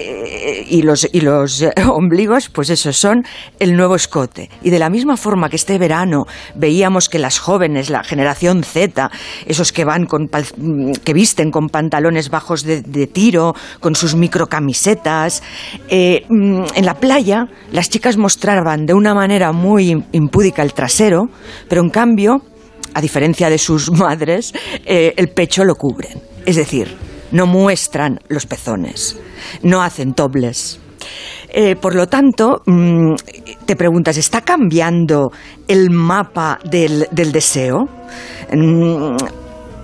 eh, y los, y los eh, *laughs* ombligos, pues eso, son el nuevo escote. Y de la misma forma que este verano veíamos que las jóvenes, la generación Z, esos que van con mm, que visten con pantalones bajos de, tiro, con sus microcamisetas, eh, mm, en la playa las chicas mostraban de una manera muy impúdica el trasero, pero en cambio, a diferencia de sus *laughs* madres, el pecho lo cubren. Es decir, no muestran los pezones, no hacen tobles. Eh, por lo tanto, mm, te preguntas, ¿está cambiando el mapa del, deseo? Mm,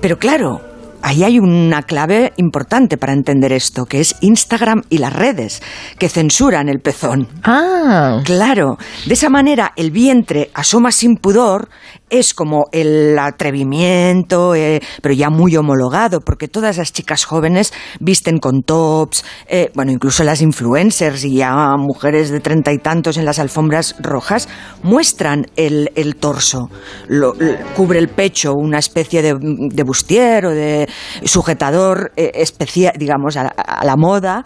pero claro, ahí hay una clave importante para entender esto, que es Instagram y las redes, que censuran el pezón. Ah. Claro. De esa manera, el vientre asoma sin pudor, es como el atrevimiento, eh, pero ya muy homologado, porque todas las chicas jóvenes visten con tops, eh, bueno, incluso las influencers y ya mujeres de treinta y tantos en las alfombras rojas muestran el, torso, lo, cubre el pecho una especie de, de bustier o de sujetador eh, especial, digamos, a, la moda,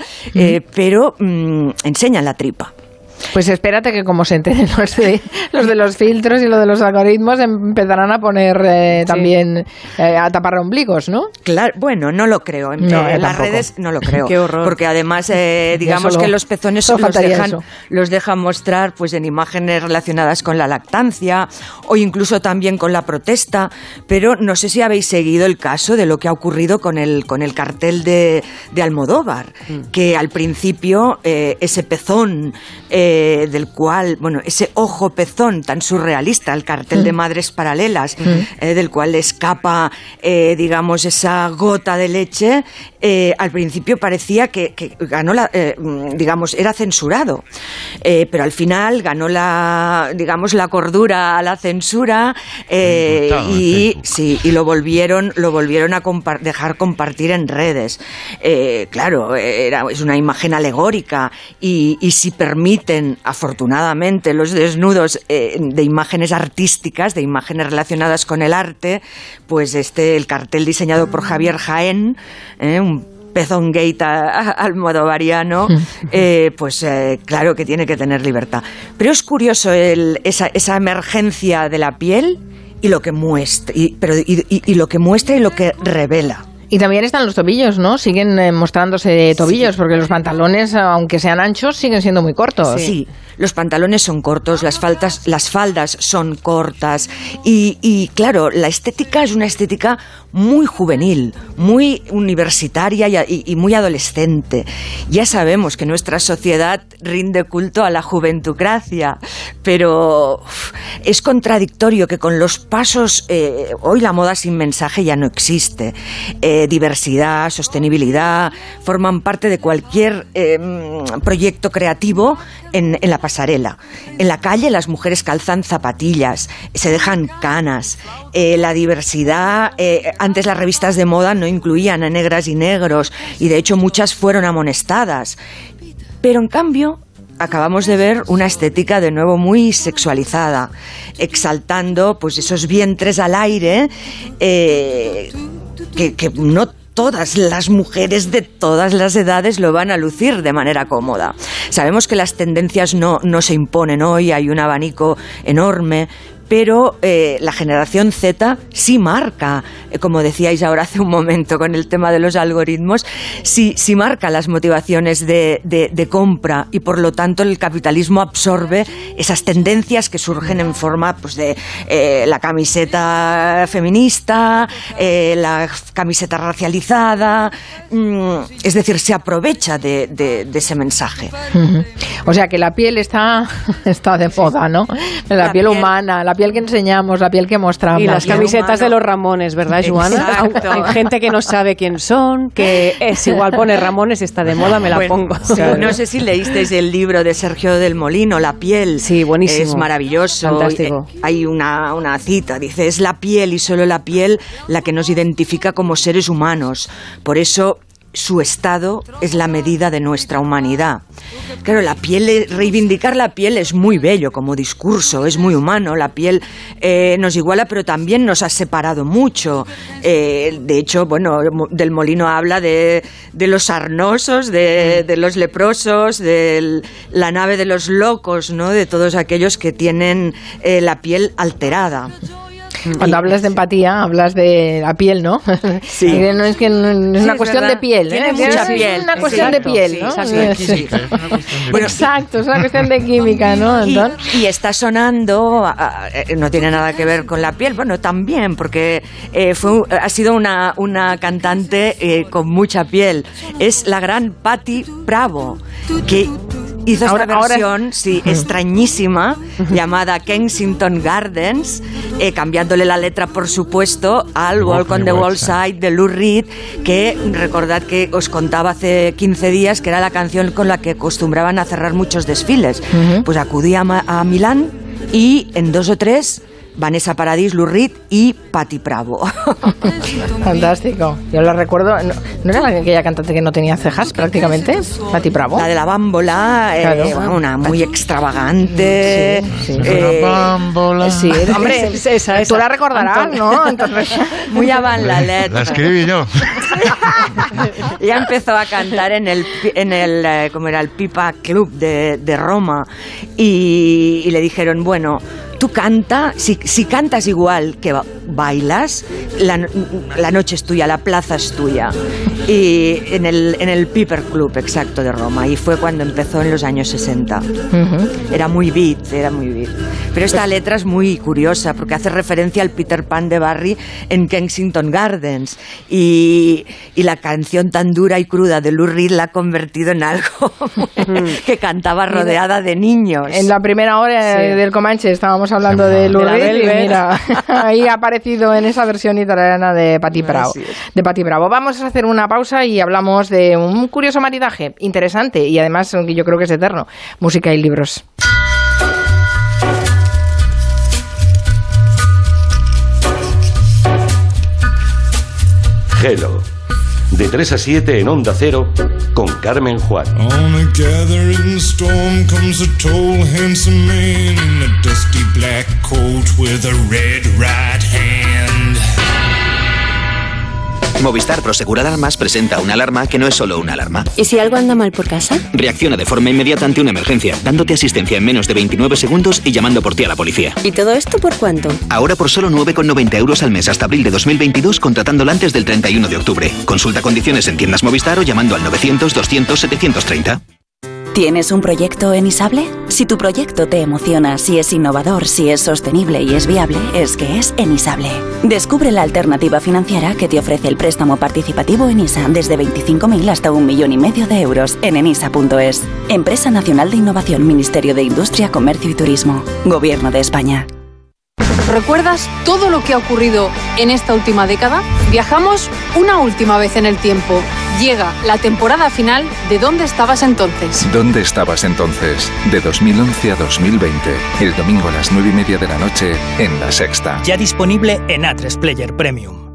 pero mm, enseñan la tripa. Pues espérate que como se enteren *laughs* los de los, de los filtros y lo de los algoritmos empezarán a poner eh, también eh, a tapar ombligos, ¿no? Claro, bueno, no lo creo. En, las redes no lo creo. *laughs* Qué horror. Porque además, eh, digamos que los pezones los dejan, los dejan mostrar pues en imágenes relacionadas con la lactancia o incluso también con la protesta. Pero no sé si habéis seguido el caso de lo que ha ocurrido con el, con el cartel de, de Almodóvar, mm. que al principio ese pezón eh, del cual, bueno, ese ojo pezón tan surrealista, el cartel de mm. Madres Paralelas, mm. eh, del cual escapa, eh, digamos, esa gota de leche, al principio parecía que, ganó la, mm, digamos, era censurado, pero al final ganó la, digamos, la cordura a la censura y, sí, y lo volvieron, lo volvieron a dejar compartir en redes. claro, era, es una imagen alegórica y, y si permiten afortunadamente, los desnudos eh, de imágenes artísticas, de imágenes relacionadas con el arte, pues este, el cartel diseñado por Javier Jaén, eh, un pezón gate almodovariano, eh, pues claro que tiene que tener libertad. Pero es curioso esa, esa, emergencia de la piel y lo que muestra, pero, y lo que muestra y lo que revela. Y también están los tobillos, ¿no? Siguen eh, mostrándose tobillos, porque los pantalones, aunque sean anchos, siguen siendo muy cortos. Sí, los pantalones son cortos, las, faltas, las faldas son cortas. Y, claro, la estética es una estética muy juvenil, muy universitaria y, muy adolescente. Ya sabemos que nuestra sociedad rinde culto a la juventucracia, pero es contradictorio que con los pasos, eh, hoy la moda sin mensaje ya no existe. Eh, diversidad, sostenibilidad, forman parte de cualquier eh, proyecto creativo en, la pasarela. En la calle las mujeres calzan zapatillas, se dejan canas. la diversidad antes las revistas de moda no incluían a negras y negros y de hecho muchas fueron amonestadas. Pero en cambio, acabamos de ver una estética de nuevo muy sexualizada, exaltando pues esos vientres al aire eh, que, que, no todas las mujeres de todas las edades lo van a lucir de manera cómoda. Sabemos que las tendencias no, no se imponen hoy, hay un abanico enorme, pero eh, la generación Z sí marca, eh, como decíais ahora hace un momento con el tema de los algoritmos, sí, sí marca las motivaciones de, compra y por lo tanto el capitalismo absorbe esas tendencias que surgen en forma pues, de eh, la camiseta feminista, la camiseta racializada, mm, es decir, se aprovecha de, ese mensaje. O sea que la piel está, *laughs* está de moda, ¿no? La, piel, humana, la piel que enseñamos, la piel que mostramos. Y las camisetas de los Ramones, ¿verdad, Joana? *laughs* Hay gente que no sabe quién son, que es igual pone Ramones, está de moda, me la pongo. no sé si leísteis el libro de Sergio del Molino, La piel. Sí, buenísimo. Es maravilloso. Fantástico. Eh, hay una, una cita, dice, es la piel y solo la piel la que nos identifica como seres humanos. Por eso su estado es la medida de nuestra humanidad. Claro, la piel, reivindicar la piel es muy bello como discurso, es muy humano, la piel eh, nos iguala, pero también nos ha separado mucho. Eh, de hecho, bueno, del Molino habla de, los sarnosos, de, los leprosos, de la nave de los locos, ¿no? de todos aquellos que tienen eh, la piel alterada. *laughs* Cuando hablas de empatía, hablas de la piel, ¿no? *laughs* Sí. *laughs* no es que es una cuestión de piel. ¿eh? mucha piel. Es una cuestión de piel, ¿no? Exacto, es una cuestión de química, ¿no, Y, está sonando, eh, no tiene nada que ver con la piel, bueno, también, porque eh, fue, ha sido una, una cantante con mucha piel. Es la gran Patti Bravo, que hizo esta versión, sí, extrañísima, llamada Kensington Gardens, eh, cambiándole la letra, por supuesto, al Walk on the Wall Side. De Lou Reed, que recordad que os contaba hace 15 días que era la canción con la que acostumbraban a cerrar muchos desfiles. Pues acudí a, a Milán y en dos o tres Vanessa Paradis, Lou Reed y Patti Bravo. *laughs* Fantástico. Yo la recuerdo. ¿No, era aquella cantante que no tenía cejas prácticamente? Patti Bravo. La de la bámbola, eh, una muy extravagante. Sí, eh, bámbola. Sí, *laughs* hombre, esa, tú la recordarás, ¿no? Entonces, *laughs* muy avant la letra. La escribí yo. Ella empezó a cantar en el, en el eh, como era el Pipa Club de, de Roma y, y le dijeron, bueno, tú canta, si, si cantas igual que bailas, la, la, noche es tuya, la plaza es tuya. Y en el, en el Piper Club, exacto, de Roma. Y fue cuando empezó en los años 60. Era muy beat, era muy beat. Pero esta letra es muy curiosa porque hace referencia al Peter Pan de Barry en Kensington Gardens. Y, y la canción tan dura y cruda de Lou Reed la ha convertido en algo *laughs* que cantaba rodeada de niños. En la primera hora sí. del Comanche estábamos hablando de y mira, *laughs* ahí ha aparecido en esa versión italiana de Patti Bravo. De Patti Bravo. Vamos a hacer una pausa y hablamos de un curioso maridaje interesante y además yo creo que es eterno. Música y libros. Hello. De 3 a 7 en Onda Cero con Carmen Juan. On a gathering storm comes a tall, handsome man in a dusty black coat with a red right hand. Movistar Prosegur Alarmas presenta una alarma que no es solo una alarma. ¿Y si algo anda mal por casa? Reacciona de forma inmediata ante una emergencia, dándote asistencia en menos de 29 segundos y llamando por ti a la policía. ¿Y todo esto por cuánto? Ahora por solo 9,90 euros al mes hasta abril de 2022 contratándola antes del 31 de octubre. Consulta condiciones en tiendas Movistar o llamando al 900 200 730. ¿Tienes un proyecto en Isable? Si tu proyecto te emociona, si es innovador, si es sostenible y es viable, es que es Enisable. Descubre la alternativa financiera que te ofrece el préstamo participativo en ISA desde 25.000 hasta un millón y medio de euros en enisa.es. Empresa Nacional de Innovación, Ministerio de Industria, Comercio y Turismo. Gobierno de España. ¿Recuerdas todo lo que ha ocurrido en esta última década? Viajamos una última vez en el tiempo. Llega la temporada final de ¿Dónde estabas entonces? ¿Dónde estabas entonces? De 2011 a 2020. El domingo a las 9 y media de la noche en La Sexta. Ya disponible en A3 Player Premium.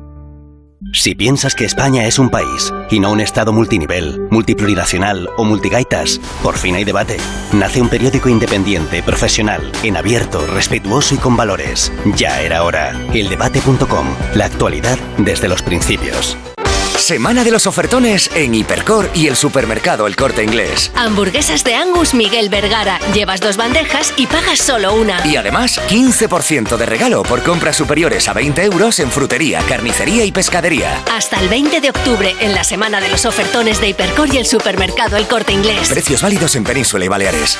Si piensas que España es un país y no un estado multinivel, multiplurinacional o multigaitas, por fin hay debate. Nace un periódico independiente, profesional, en abierto, respetuoso y con valores. Ya era hora. Eldebate.com. La actualidad desde los principios. Semana de los ofertones en Hipercor y el supermercado El Corte Inglés. Hamburguesas de Angus Miguel Vergara. Llevas dos bandejas y pagas solo una. Y además, 15% de regalo por compras superiores a 20 euros en frutería, carnicería y pescadería. Hasta el 20 de octubre en la Semana de los ofertones de Hipercor y el supermercado El Corte Inglés. Precios válidos en Península y Baleares.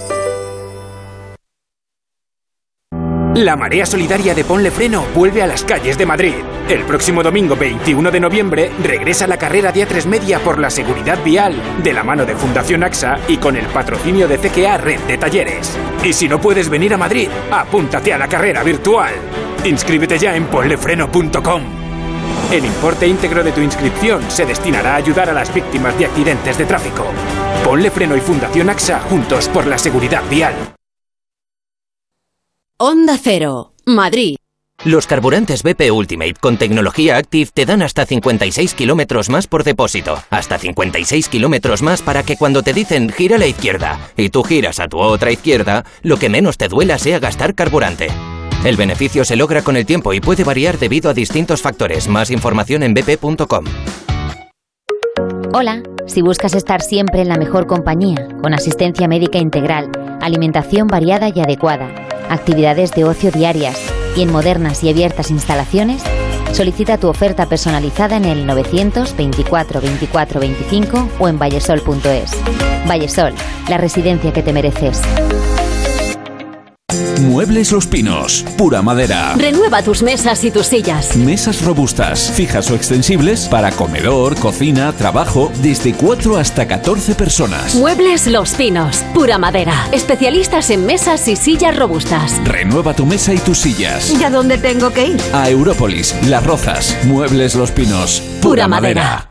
La marea solidaria de Ponle Freno vuelve a las calles de Madrid. El próximo domingo 21 de noviembre regresa la carrera de A3 Media por la seguridad vial, de la mano de Fundación AXA y con el patrocinio de CGA Red de Talleres. Y si no puedes venir a Madrid, apúntate a la carrera virtual. Inscríbete ya en ponlefreno.com. El importe íntegro de tu inscripción se destinará a ayudar a las víctimas de accidentes de tráfico. Ponle Freno y Fundación AXA juntos por la seguridad vial. Onda Cero, Madrid. Los carburantes BP Ultimate con tecnología Active te dan hasta 56 kilómetros más por depósito. Hasta 56 kilómetros más para que cuando te dicen gira a la izquierda y tú giras a tu otra izquierda, lo que menos te duela sea gastar carburante. El beneficio se logra con el tiempo y puede variar debido a distintos factores. Más información en bp.com. Hola, si buscas estar siempre en la mejor compañía, con asistencia médica integral, alimentación variada y adecuada, actividades de ocio diarias y en modernas y abiertas instalaciones, Solicita tu oferta personalizada en el 924 24 25 o en vallesol.es. Vallesol, la residencia que te mereces. Muebles Los Pinos, pura madera. Renueva tus mesas y tus sillas. Mesas robustas, fijas o extensibles para comedor, cocina, trabajo, desde 4 hasta 14 personas. Muebles Los Pinos, pura madera. Especialistas en mesas y sillas robustas. Renueva tu mesa y tus sillas. ¿Y a dónde tengo que ir? A Európolis, Las Rozas, Muebles Los Pinos, pura, Pura madera. madera.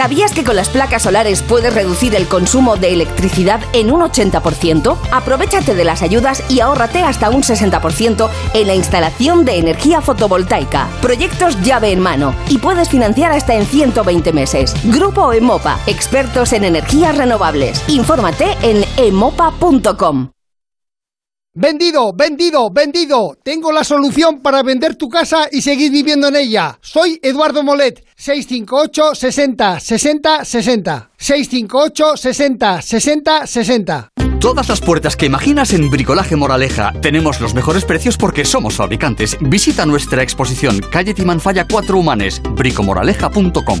¿Sabías que con las placas solares puedes reducir el consumo de electricidad en un 80%? Aprovechate de las ayudas y ahórrate hasta un 60% en la instalación de energía fotovoltaica. Proyectos llave en mano y puedes financiar hasta en 120 meses. Grupo Emopa, expertos en energías renovables. Infórmate en emopa.com. Vendido, vendido, vendido. Tengo la solución para vender tu casa y seguir viviendo en ella. Soy Eduardo Molet, 658 60 60 60. 658 60 60 60. Todas las puertas que imaginas en Bricolaje Moraleja. Tenemos los mejores precios porque somos fabricantes. Visita nuestra exposición Calle Timanfaya 4 Humanes, bricomoraleja.com.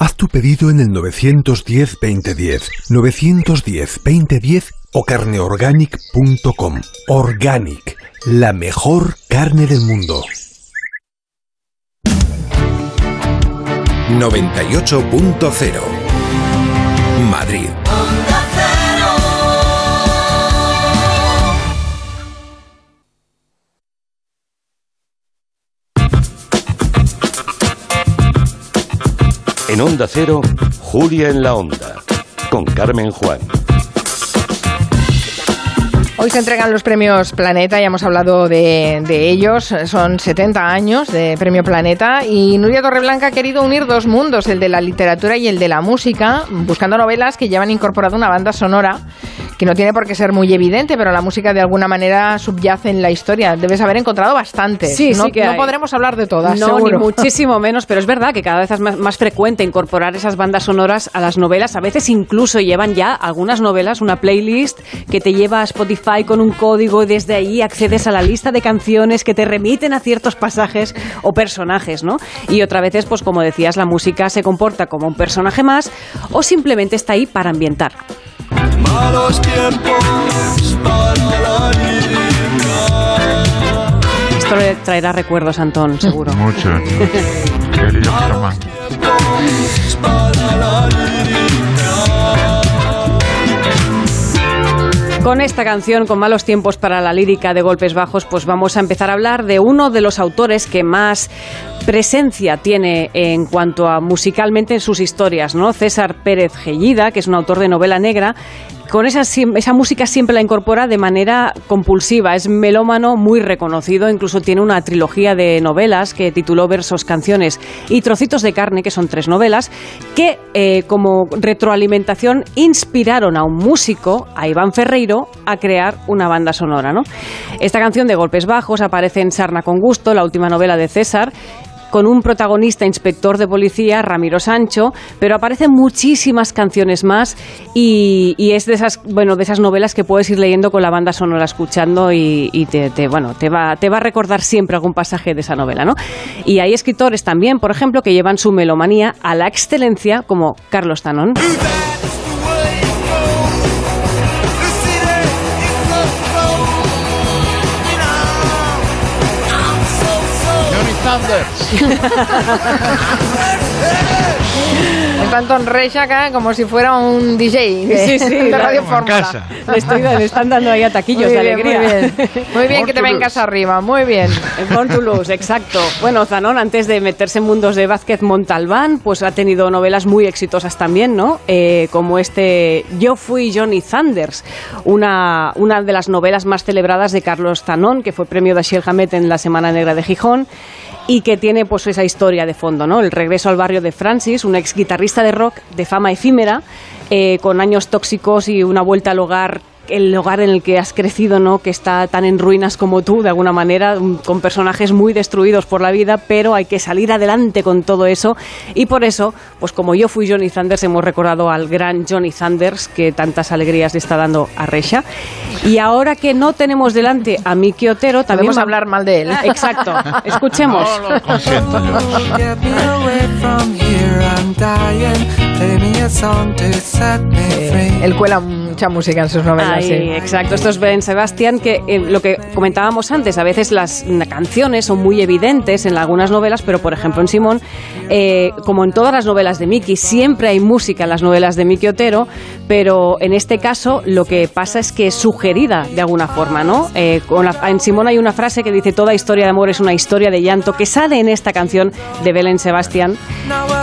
Haz tu pedido en el 910-2010, 910-2010 o carneorganic.com. Organic, la mejor carne del mundo. 98.0 Madrid. En Onda Cero, Julia en la Onda, con Carmen Juan. Hoy se entregan los premios Planeta, ya hemos hablado de, ellos, son 70 años de Premio Planeta y Nuria Torreblanca ha querido unir dos mundos, el de la literatura y el de la música, buscando novelas que llevan incorporado una banda sonora que no tiene por qué ser muy evidente, pero la música de alguna manera subyace en la historia. Debes haber encontrado bastantes. Sí, no, sí que no podremos hablar de todas, No, seguro. ni muchísimo menos, pero es verdad que cada vez es más, más frecuente incorporar esas bandas sonoras a las novelas. A veces incluso llevan ya algunas novelas una playlist que te lleva a Spotify con un código y desde ahí accedes a la lista de canciones que te remiten a ciertos pasajes o personajes, ¿no? Y otra veces, pues como decías, la música se comporta como un personaje más o simplemente está ahí para ambientar. Malos tiempos para la Esto le traerá recuerdos, Antón, seguro. Mucho. *laughs* Querido Germán. para la Con esta canción, con malos tiempos para la lírica de golpes bajos, pues vamos a empezar a hablar de uno de los autores que más presencia tiene en cuanto a musicalmente en sus historias, ¿no? César Pérez Gellida, que es un autor de novela negra con esa, esa música siempre la incorpora de manera compulsiva. Es melómano muy reconocido, incluso tiene una trilogía de novelas que tituló Versos, Canciones y Trocitos de Carne, que son tres novelas, que eh, como retroalimentación inspiraron a un músico, a Iván Ferreiro, a crear una banda sonora. ¿no? Esta canción de Golpes Bajos aparece en Sarna con Gusto, la última novela de César, con un protagonista inspector de policía, Ramiro Sancho, pero aparecen muchísimas canciones más y, es de esas, bueno, de esas novelas que puedes ir leyendo con la banda sonora escuchando y, y te, te, bueno, te va, te va a recordar siempre algún pasaje de esa novela, ¿no? Y hay escritores también, por ejemplo, que llevan su melomanía a la excelencia, como Carlos Tanón. Yo *laughs* ni Thunders. Está Anton Recha acá como si fuera un DJ de, Sí, sí, *laughs* de Radio en Fórmula. casa. Le, estoy, le están dando ahí ataquillos Muy de bien, alegría. Muy bien, muy bien que te vengas arriba, muy bien. To Lose, exacto. Bueno, Zanón, antes de meterse en mundos de Vázquez Montalbán, pues ha tenido novelas muy exitosas también, ¿no? Eh, como este Yo fui Johnny Thunders, una, una de las novelas más celebradas de Carlos Zanón, que fue premio de Ashiel Hamet en la Semana Negra de Gijón y que tiene pues esa historia de fondo, ¿no? El regreso al barrio de Francis, un ex guitarrista de rock de fama efímera, eh, con años tóxicos y una vuelta al hogar el hogar en el que has crecido, ¿no? Que está tan en ruinas como tú, de alguna manera, mm, con personajes muy destruidos por la vida, pero hay que salir adelante con todo eso. Y por eso, pues como yo fui Johnny Thunders, hemos recordado al gran Johnny Thunders, que tantas alegrías le está dando a Resha. Y ahora que no tenemos delante a Miki Otero, también Podemos hablar mal de él. *laughs* Exacto. Escuchemos. No lo consiento yo. Él cuela mucha música en sus novelas. Ahí, sí. exacto. Esto es Ben Sebastián, que eh, lo que comentábamos antes, a veces las canciones son muy evidentes en algunas novelas, pero por ejemplo en Simón, eh, como en todas las novelas de Miki, siempre hay música en las novelas de Miki Otero, pero en este caso lo que pasa es que es sugerida de alguna forma, ¿no? Eh, con la- en Simón hay una frase que dice, toda historia de amor es una historia de llanto, que sale en esta canción de Belén Sebastián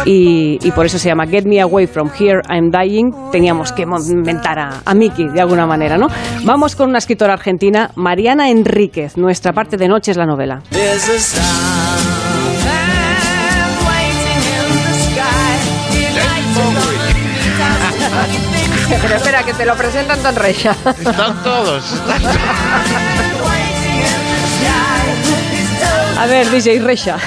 y, y por eso se llama Get Me Away From Here, I'm Dying. Teníamos que inventar a, a Miki de alguna manera, ¿no? Vamos con una escritora argentina, Mariana Enríquez. Nuestra parte de noche es la novela. Pero espera, que te lo presenta Anton Recha. Están todos. están todos. A ver, DJ Recha.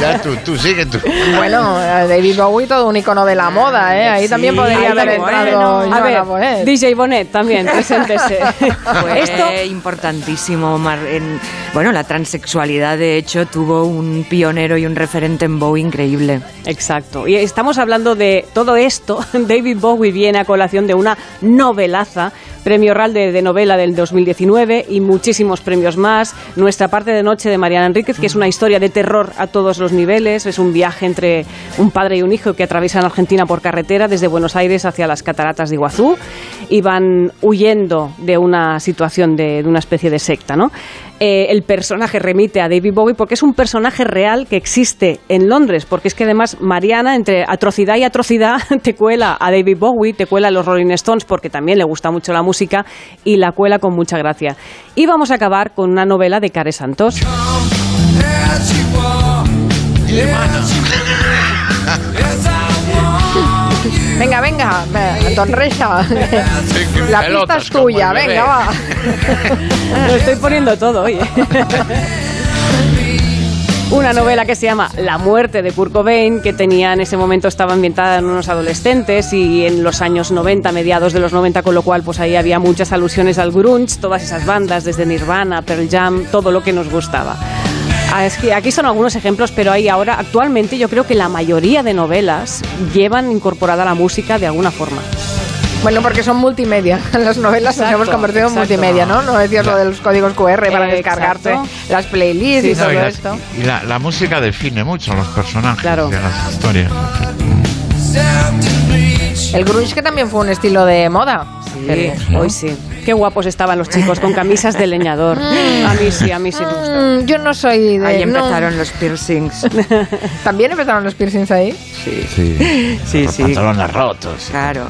Ya tú, tú, sigue tú. Bueno, David Bowie, todo un icono de la moda, ¿eh? Ahí también podría haber entrado A Joana ver, Bonet. DJ Bonet también, *laughs* preséntese. Fue Esto importantísimo. Mar- en- bueno, la transexualidad, de hecho, tuvo un pionero y un referente en Bowie increíble. Exacto. Y estamos hablando de todo esto. *laughs* David Bowie viene a colación de una novelaza, premio Real de, de novela del 2019 y muchísimos premios más. Nuestra parte de noche de Mariana Enríquez, que es una historia de terror a todos los niveles. Es un viaje entre un padre y un hijo que atraviesan Argentina por carretera desde Buenos Aires hacia las cataratas de Iguazú y van huyendo de una situación de, una especie de secta, ¿no? Eh, el personaje remite a David Bowie porque es un personaje real que existe en Londres, porque es que además Mariana, entre atrocidad y atrocidad, *laughs* te cuela a David Bowie, te cuela a los Rolling Stones porque también le gusta mucho la música y la cuela con mucha gracia. Y vamos a acabar con una novela de Care Santos. *laughs* Venga, venga, Anton Recha. *laughs* La pista es tuya, venga, va. *laughs* Lo estoy poniendo todo hoy. Una novela que se llama La muerte de Kurt Cobain, que tenía en ese momento estaba ambientada en unos adolescentes y en los años 90, mediados de los 90, con lo cual pues ahí había muchas alusiones al grunge, todas esas bandas, desde Nirvana, Pearl Jam, todo lo que nos gustaba. Ah, es que Aquí son algunos ejemplos, pero hay ahora, actualmente yo creo que la mayoría de novelas llevan incorporada la música de alguna forma. Bueno, porque son multimedia. *laughs* Las novelas nos Exacto, hemos convertido en multimedia, ¿no? No decías lo de los códigos QR para Eh, descargarse exacto. las playlists y No, todo y, esto. y la, la música define mucho a los personajes Claro. de las historias. El grunge que también fue un estilo de moda. Sí, hoy sí. Qué guapos estaban los chicos con camisas de leñador. A mí sí, a mí sí me gusta. Mm, yo no soy de... Ahí no. empezaron los piercings. *laughs* ¿También empezaron los piercings ahí? Sí. Sí, Sí, los sí. pantalones rotos. Claro.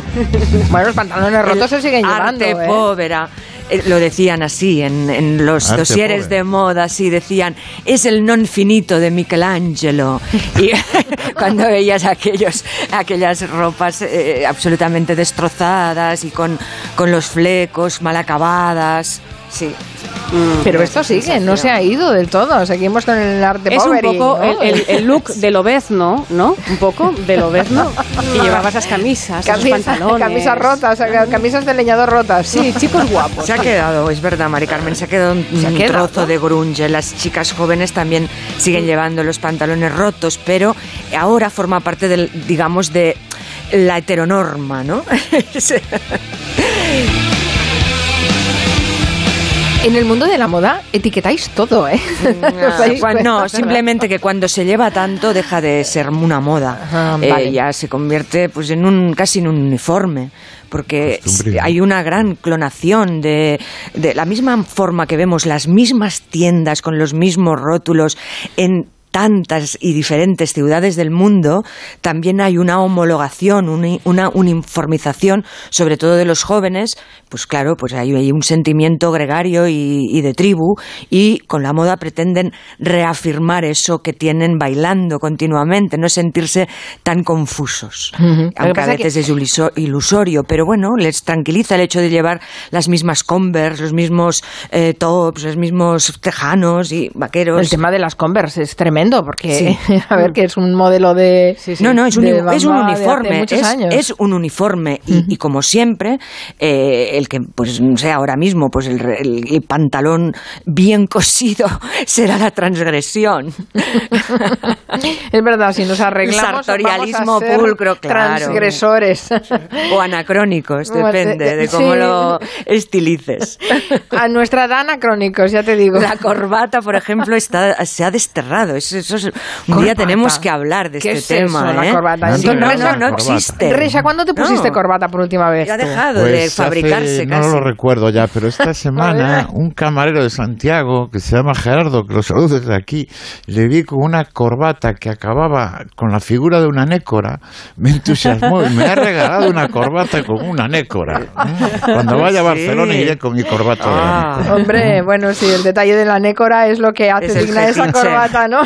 Bueno, los pantalones rotos se siguen llevando, Arte ¿eh? povera. Eh, Lo decían así en, en los Arte dosieres de moda, sí, decían, es el non finito de Michelangelo. *laughs* Y *laughs* cuando veías aquellos, aquellas ropas eh, absolutamente destrozadas y con, con los flecos mal acabadas, sí. Pero esto sigue, no se ha ido del todo. Seguimos con el arte Es un poveri, poco ¿no? el, el- el look *laughs* del obezno, ¿no? Un poco del obezno. Y llevaba esas camisas, esos pantalones. camisas rotas, camisas de leñador rotas. Sí, chicos guapos. Se ha quedado, es verdad, Mari Carmen, se ha quedado un, un quedado. trozo de grunge. Las chicas jóvenes también siguen llevando los pantalones rotos, pero ahora forma parte del, digamos, de la heteronorma, ¿no? *laughs* En el mundo de la moda etiquetáis todo, ¿eh? *laughs* ¿Os dais Cuan- cuenta? no, simplemente que cuando se lleva tanto deja de ser una moda. Ajá, Eh, vale. ya se convierte pues en un casi en un uniforme. Porque hay una gran clonación de, de la misma forma que vemos las mismas tiendas con los mismos rótulos en tantas y diferentes ciudades del mundo, también hay una homologación, una uniformización, sobre todo de los jóvenes, pues claro, pues hay, hay un sentimiento gregario y, y de tribu, y con la moda pretenden reafirmar eso que tienen bailando continuamente, no sentirse tan confusos. Que Aunque a pasa es que- veces es iluso- ilusorio, pero bueno, les tranquiliza el hecho de llevar las mismas Converse, los mismos eh, tops, los mismos tejanos y vaqueros. El tema de las Converse es tremendo porque, Sí. *laughs* a ver, que es un modelo de. No, no, es un, es uniforme. Es, años. es un uniforme. Y, y como siempre, eh, el que, pues, no sé, ahora mismo, pues el, re- el- el pantalón bien cosido *laughs* será la transgresión. *laughs* Es verdad, si nos arreglamos. Sartorialismo vamos a ser pulcro, claro. Transgresores. o anacrónicos, depende de- cómo sí. lo estilices. A nuestra edad anacrónicos, ya te digo. La corbata, por ejemplo, está, se ha desterrado. Eso, eso es- un Corbata. día tenemos que hablar de ¿Qué este es tema. eso, la ¿eh? corbata? No, Entonces, no, no, no existe. Reisa, ¿cuándo te pusiste No. corbata por última vez? Ha tú? dejado de Pues fabricarse hace- no casi. lo recuerdo ya, pero esta *laughs* semana un camarero de Santiago que se llama Gerardo, que lo saludo desde aquí, le vi con una corbata que acababa con la figura de una nécora, me entusiasmó y me ha regalado una corbata con una nécora. Cuando vaya a Sí. Barcelona iré con mi corbata de Ah. nécora. Hombre, bueno, sí, el detalle de la nécora es lo que hace Es digna esa corbata, ¿no?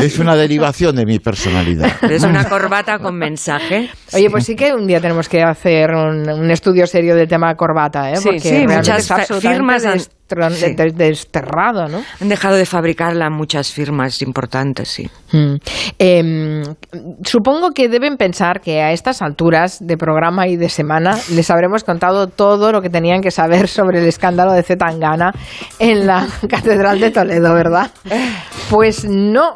Es una derivación de mi personalidad. *laughs* Es una corbata con mensaje. Oye, pues sí que un día tenemos que hacer un, un estudio serio del tema corbata, ¿eh? Sí, Porque sí, muchas firmas sí. de- desterrado, ¿no? Han dejado de fabricarla muchas firmas importantes, sí. Mm. Eh, supongo que deben pensar que a estas alturas de programa y de semana les habremos contado todo lo que tenían que saber sobre el escándalo de Zetangana en la *laughs* Catedral de Toledo, ¿verdad? Pues no.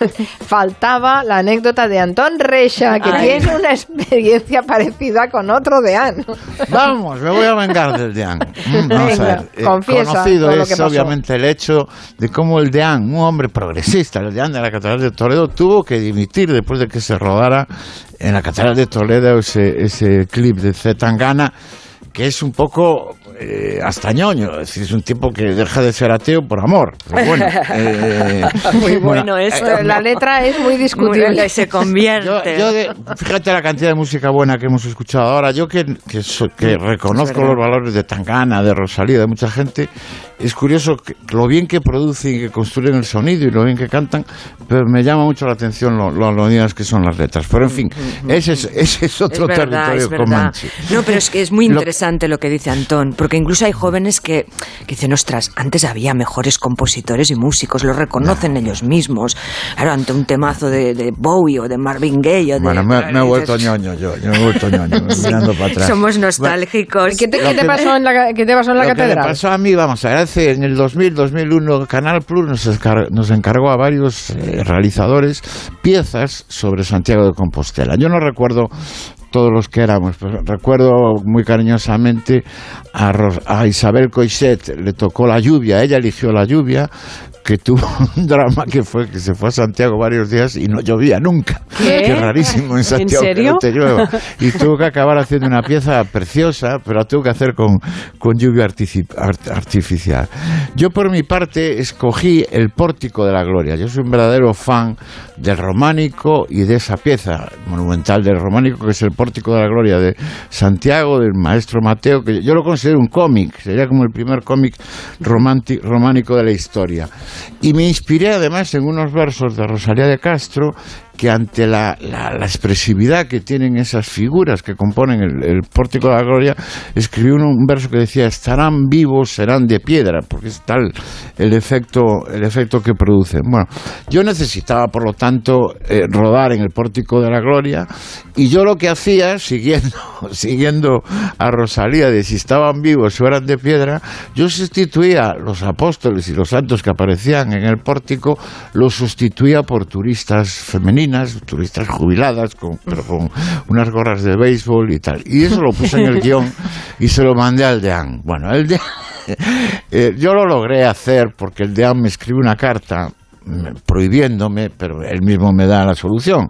*laughs* Faltaba la anécdota de Antón Reixa, que Ay. tiene una experiencia parecida con otro deán. Vamos, me voy a vengar del DEAN. Mm, Vamos Venga, a ver. eh, confiesa conocido todo lo es obviamente el hecho de cómo el DEAN, un hombre progresista, el DEAN de la Catedral de Toledo, tuvo que dimitir después de que se rodara en la Catedral de Toledo ese, ese clip de Zetangana, que es un poco eh, hasta ñoño, es decir, es un tipo que deja de ser ateo por amor. Pero bueno, *laughs* eh, Muy bueno, bueno esto. eh, La letra es muy discutible. se convierte. yo de- fíjate la cantidad de música buena que hemos escuchado ahora. Yo que, que, so- que reconozco los valores de Tangana, de Rosalía, de mucha gente, es curioso que- lo bien que producen y que construyen el sonido y lo bien que cantan, pero me llama mucho la atención lo, lo alonidas que son las letras. Pero en fin, ese es, ese es otro es verdad, territorio es comanche. No, pero es que es muy Lo- interesante lo que dice Antón, porque incluso hay jóvenes que, que dicen, ostras, antes había mejores compositores y músicos, lo reconocen ellos mismos. Claro, ante un temazo de, de Bowie o de Marvin Gaye o de... Bueno, me, me he vuelto ñoño yo, yo me he vuelto ñoño, *laughs* mirando para atrás. Somos nostálgicos. ¿Qué te, qué te pasó en la, qué te pasó en la Lo que me catedral? pasó a mí, vamos a ver, hace en el 2000, 2001, Canal Plus nos, escar- nos encargó a varios eh, realizadores piezas sobre Santiago de Compostela. Yo no recuerdo todos los que éramos, pero recuerdo muy cariñosamente a, Ros- a Isabel Coixet, le tocó la lluvia, ella eligió la lluvia, que tuvo *laughs* un drama que fue que se fue a Santiago varios días y no llovía nunca. ¿Qué? rarísimo en ¿En Santiago que serio? no te llueva. Y tuvo que acabar haciendo una pieza preciosa, pero la tuvo que hacer con, con lluvia art- artificial. Yo por mi parte escogí el Pórtico de la Gloria. Yo soy un verdadero fan del románico y de esa pieza monumental del románico que es el Pórtico de la Gloria de Santiago, del maestro Mateo, que yo lo considero un cómic, sería como el primer cómic románico de la historia. Y me inspiré además en unos versos de Rosalía de Castro que ante la, la- expresividad que tienen esas figuras que componen el, el Pórtico de la Gloria, escribí un, verso que decía, estarán vivos, serán de piedra, porque es tal el efecto, el efecto que producen. Bueno, yo necesitaba, por lo tanto, eh, rodar en el Pórtico de la Gloria, y yo lo que hacía, *laughs* siguiendo, siguiendo a Rosalía de si estaban vivos o eran de piedra, yo sustituía los apóstoles y los santos que aparecían en el pórtico, los sustituía por turistas femeninas, turistas jubiladas, con, pero con unas gorras de béisbol y tal. Y eso lo puse en el *laughs* guion y se lo mandé al deán. Bueno, el deán *laughs* Eh, yo lo logré hacer porque el DEAN me escribe una carta prohibiéndome, pero él mismo me da la solución.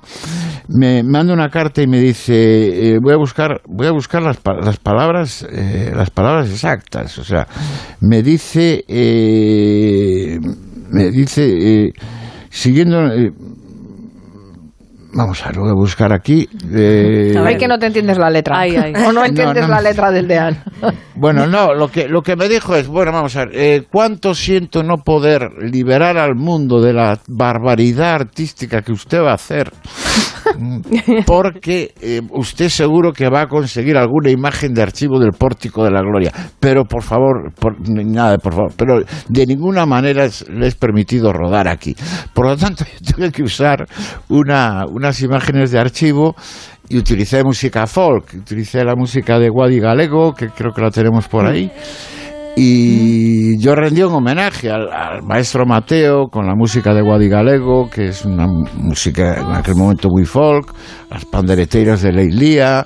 Me manda una carta y me dice, eh, voy a buscar, voy a buscar las, las palabras, eh, las palabras exactas. O sea, me dice, eh, me dice, eh, siguiendo, eh, vamos a ver, lo voy a buscar aquí. eh, Ay, que no te entiendes la letra. Ay, ay. *laughs* O no entiendes no. la letra del DEAN. *laughs* Bueno, no, lo que, lo que me dijo es, bueno, vamos a ver, eh, ¿cuánto siento no poder liberar al mundo de la barbaridad artística que usted va a hacer? Mm, *laughs* Porque eh, usted seguro que va a conseguir alguna imagen de archivo del pórtico de la gloria. Pero por favor, por, nada, por favor, pero de ninguna manera es- le es permitido rodar aquí. Por lo tanto, yo tuve que usar una, unas imágenes de archivo y utilicé música folk, utilicé la música de Wadi Galego, que creo que la tenemos por ahí. Y yo rendí un homenaje al, al maestro Mateo con la música de Wadi Galego, que es una música en aquel momento muy folk, las pandereteiras de Leilía,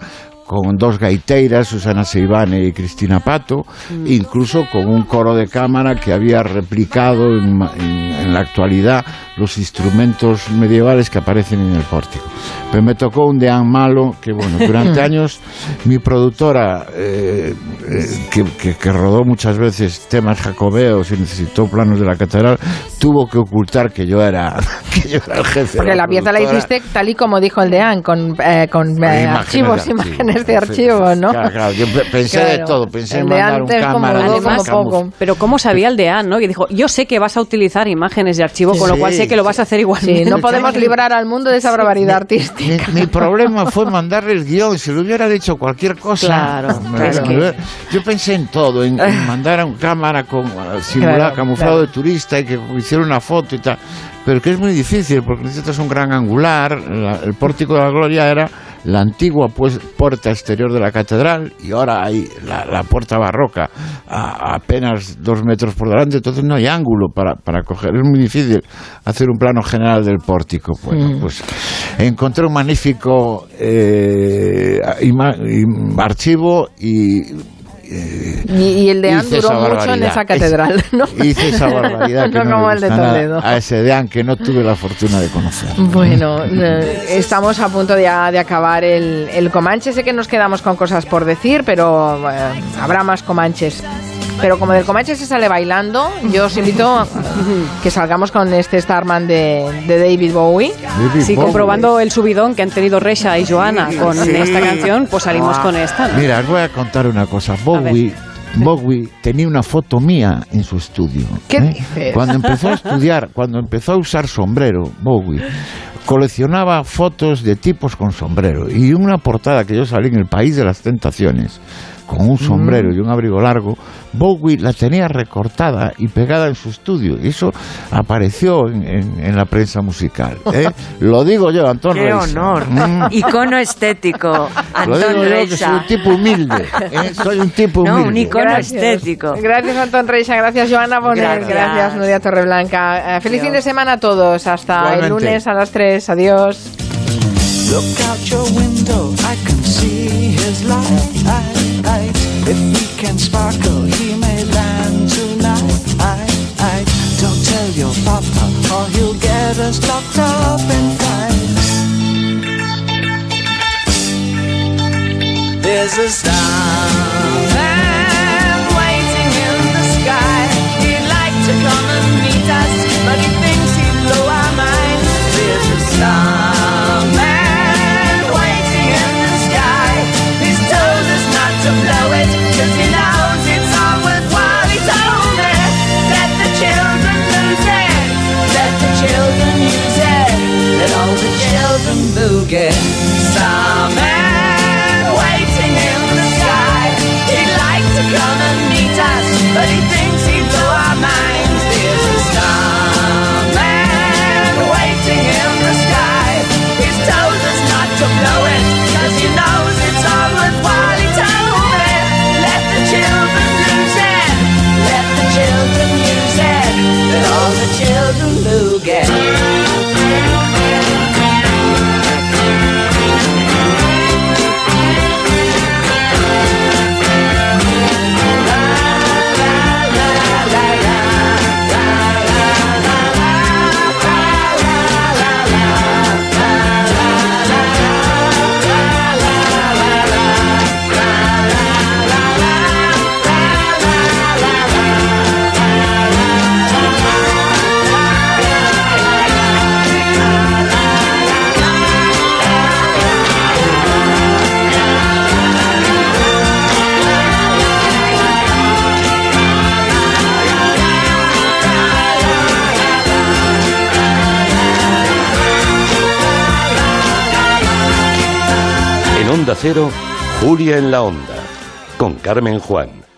con dos gaiteiras, Susana Seibane y Cristina Pato, incluso con un coro de cámara que había replicado en, en- en la actualidad los instrumentos medievales que aparecen en el pórtico. Pero me tocó un deán malo que, bueno, durante *laughs* años mi productora, eh, eh, que, que- que rodó muchas veces temas jacobeos y necesitó planos de la catedral, tuvo que ocultar que yo era, *laughs* que yo era el jefe. de Porque la pieza la hiciste tal y como dijo el DEAN, con, eh, con eh, archivos, imágenes de archivo, ¿no? Claro, claro, yo pe- pensé de Claro. todo, pensé en El de mandar un antes como cámara. dudó de como poco. Pero ¿cómo sabía el DEAN, no? Y dijo, yo sé que vas a utilizar imágenes de archivo, con lo cual sé que lo vas a hacer igualmente. Sí, no podemos librar al mundo de esa barbaridad artística. Mi, mi *laughs* problema fue mandarle el guion. Si le hubiera dicho cualquier cosa. Claro, *laughs* claro. hubiera- yo pensé en todo, en, en *laughs* mandar a un cámara con simulado, Claro, camuflado claro. de turista y que hiciera una foto y tal. Pero que es muy difícil porque necesitas un gran angular. la- el pórtico de la gloria era la antigua pues, puerta exterior de la catedral y ahora hay la, la puerta barroca a, a apenas dos metros por delante, entonces no hay ángulo para, para coger. Es muy difícil hacer un plano general del pórtico. Bueno, Mm. pues encontré un magnífico eh, ima- im- archivo y Y, y el Hice duró mucho en esa catedral, ¿no? *laughs* hice esa barbaridad que No no, como el de Toledo. a ese deán que no tuve la fortuna de conocer. Bueno, *laughs* eh, estamos a punto de, de acabar el, el Comanche. Sé que nos quedamos con cosas por decir, pero eh, habrá más Comanches. Pero como del Comanche se sale bailando, yo os invito a que salgamos con este Starman de, de David Bowie. Sí, comprobando el subidón que han tenido Resha y Joana con Sí. esta canción, pues salimos con esta. ¿no? Mira, os voy a contar una cosa. Bowie, Bowie tenía una foto mía en su estudio. ¿Qué ¿eh? dices? Cuando empezó a estudiar, cuando empezó a usar sombrero, Bowie coleccionaba fotos de tipos con sombrero y una portada que yo salí en el País de las Tentaciones con un sombrero Mm. y un abrigo largo, Bowie la tenía recortada y pegada en su estudio. Y eso apareció en, en- en la prensa musical. ¿eh? *laughs* Lo digo yo, Antón ¡Qué Reisa. honor! Mm. Icono estético, Lo Antón digo yo que soy Reisa. un tipo humilde. ¿eh? Soy un tipo No, humilde. un icono Gracias. estético. Gracias, Antón Reixa. Gracias, Joana Bonet. Gracias, Gracias. Nuria Torreblanca. Eh, feliz Adiós. fin de semana a todos. Hasta el Igualmente. lunes a las 3. Adiós. Look out your window, I can see his light. If he can sparkle, he may land tonight. Don't tell your papa, or he'll get us locked up in fights. There's a starman waiting in the sky. He'd like to come and meet us, but he thinks he'd blow our minds. There's a starman to blow it, cause he knows it's all worthwhile. Told me, let the children lose it, let the children use it, let all the children boogie. Starman waiting in the sky. He'd like to come and meet us, but he Onda Cero, Julia en la Onda, con Carmen Juan.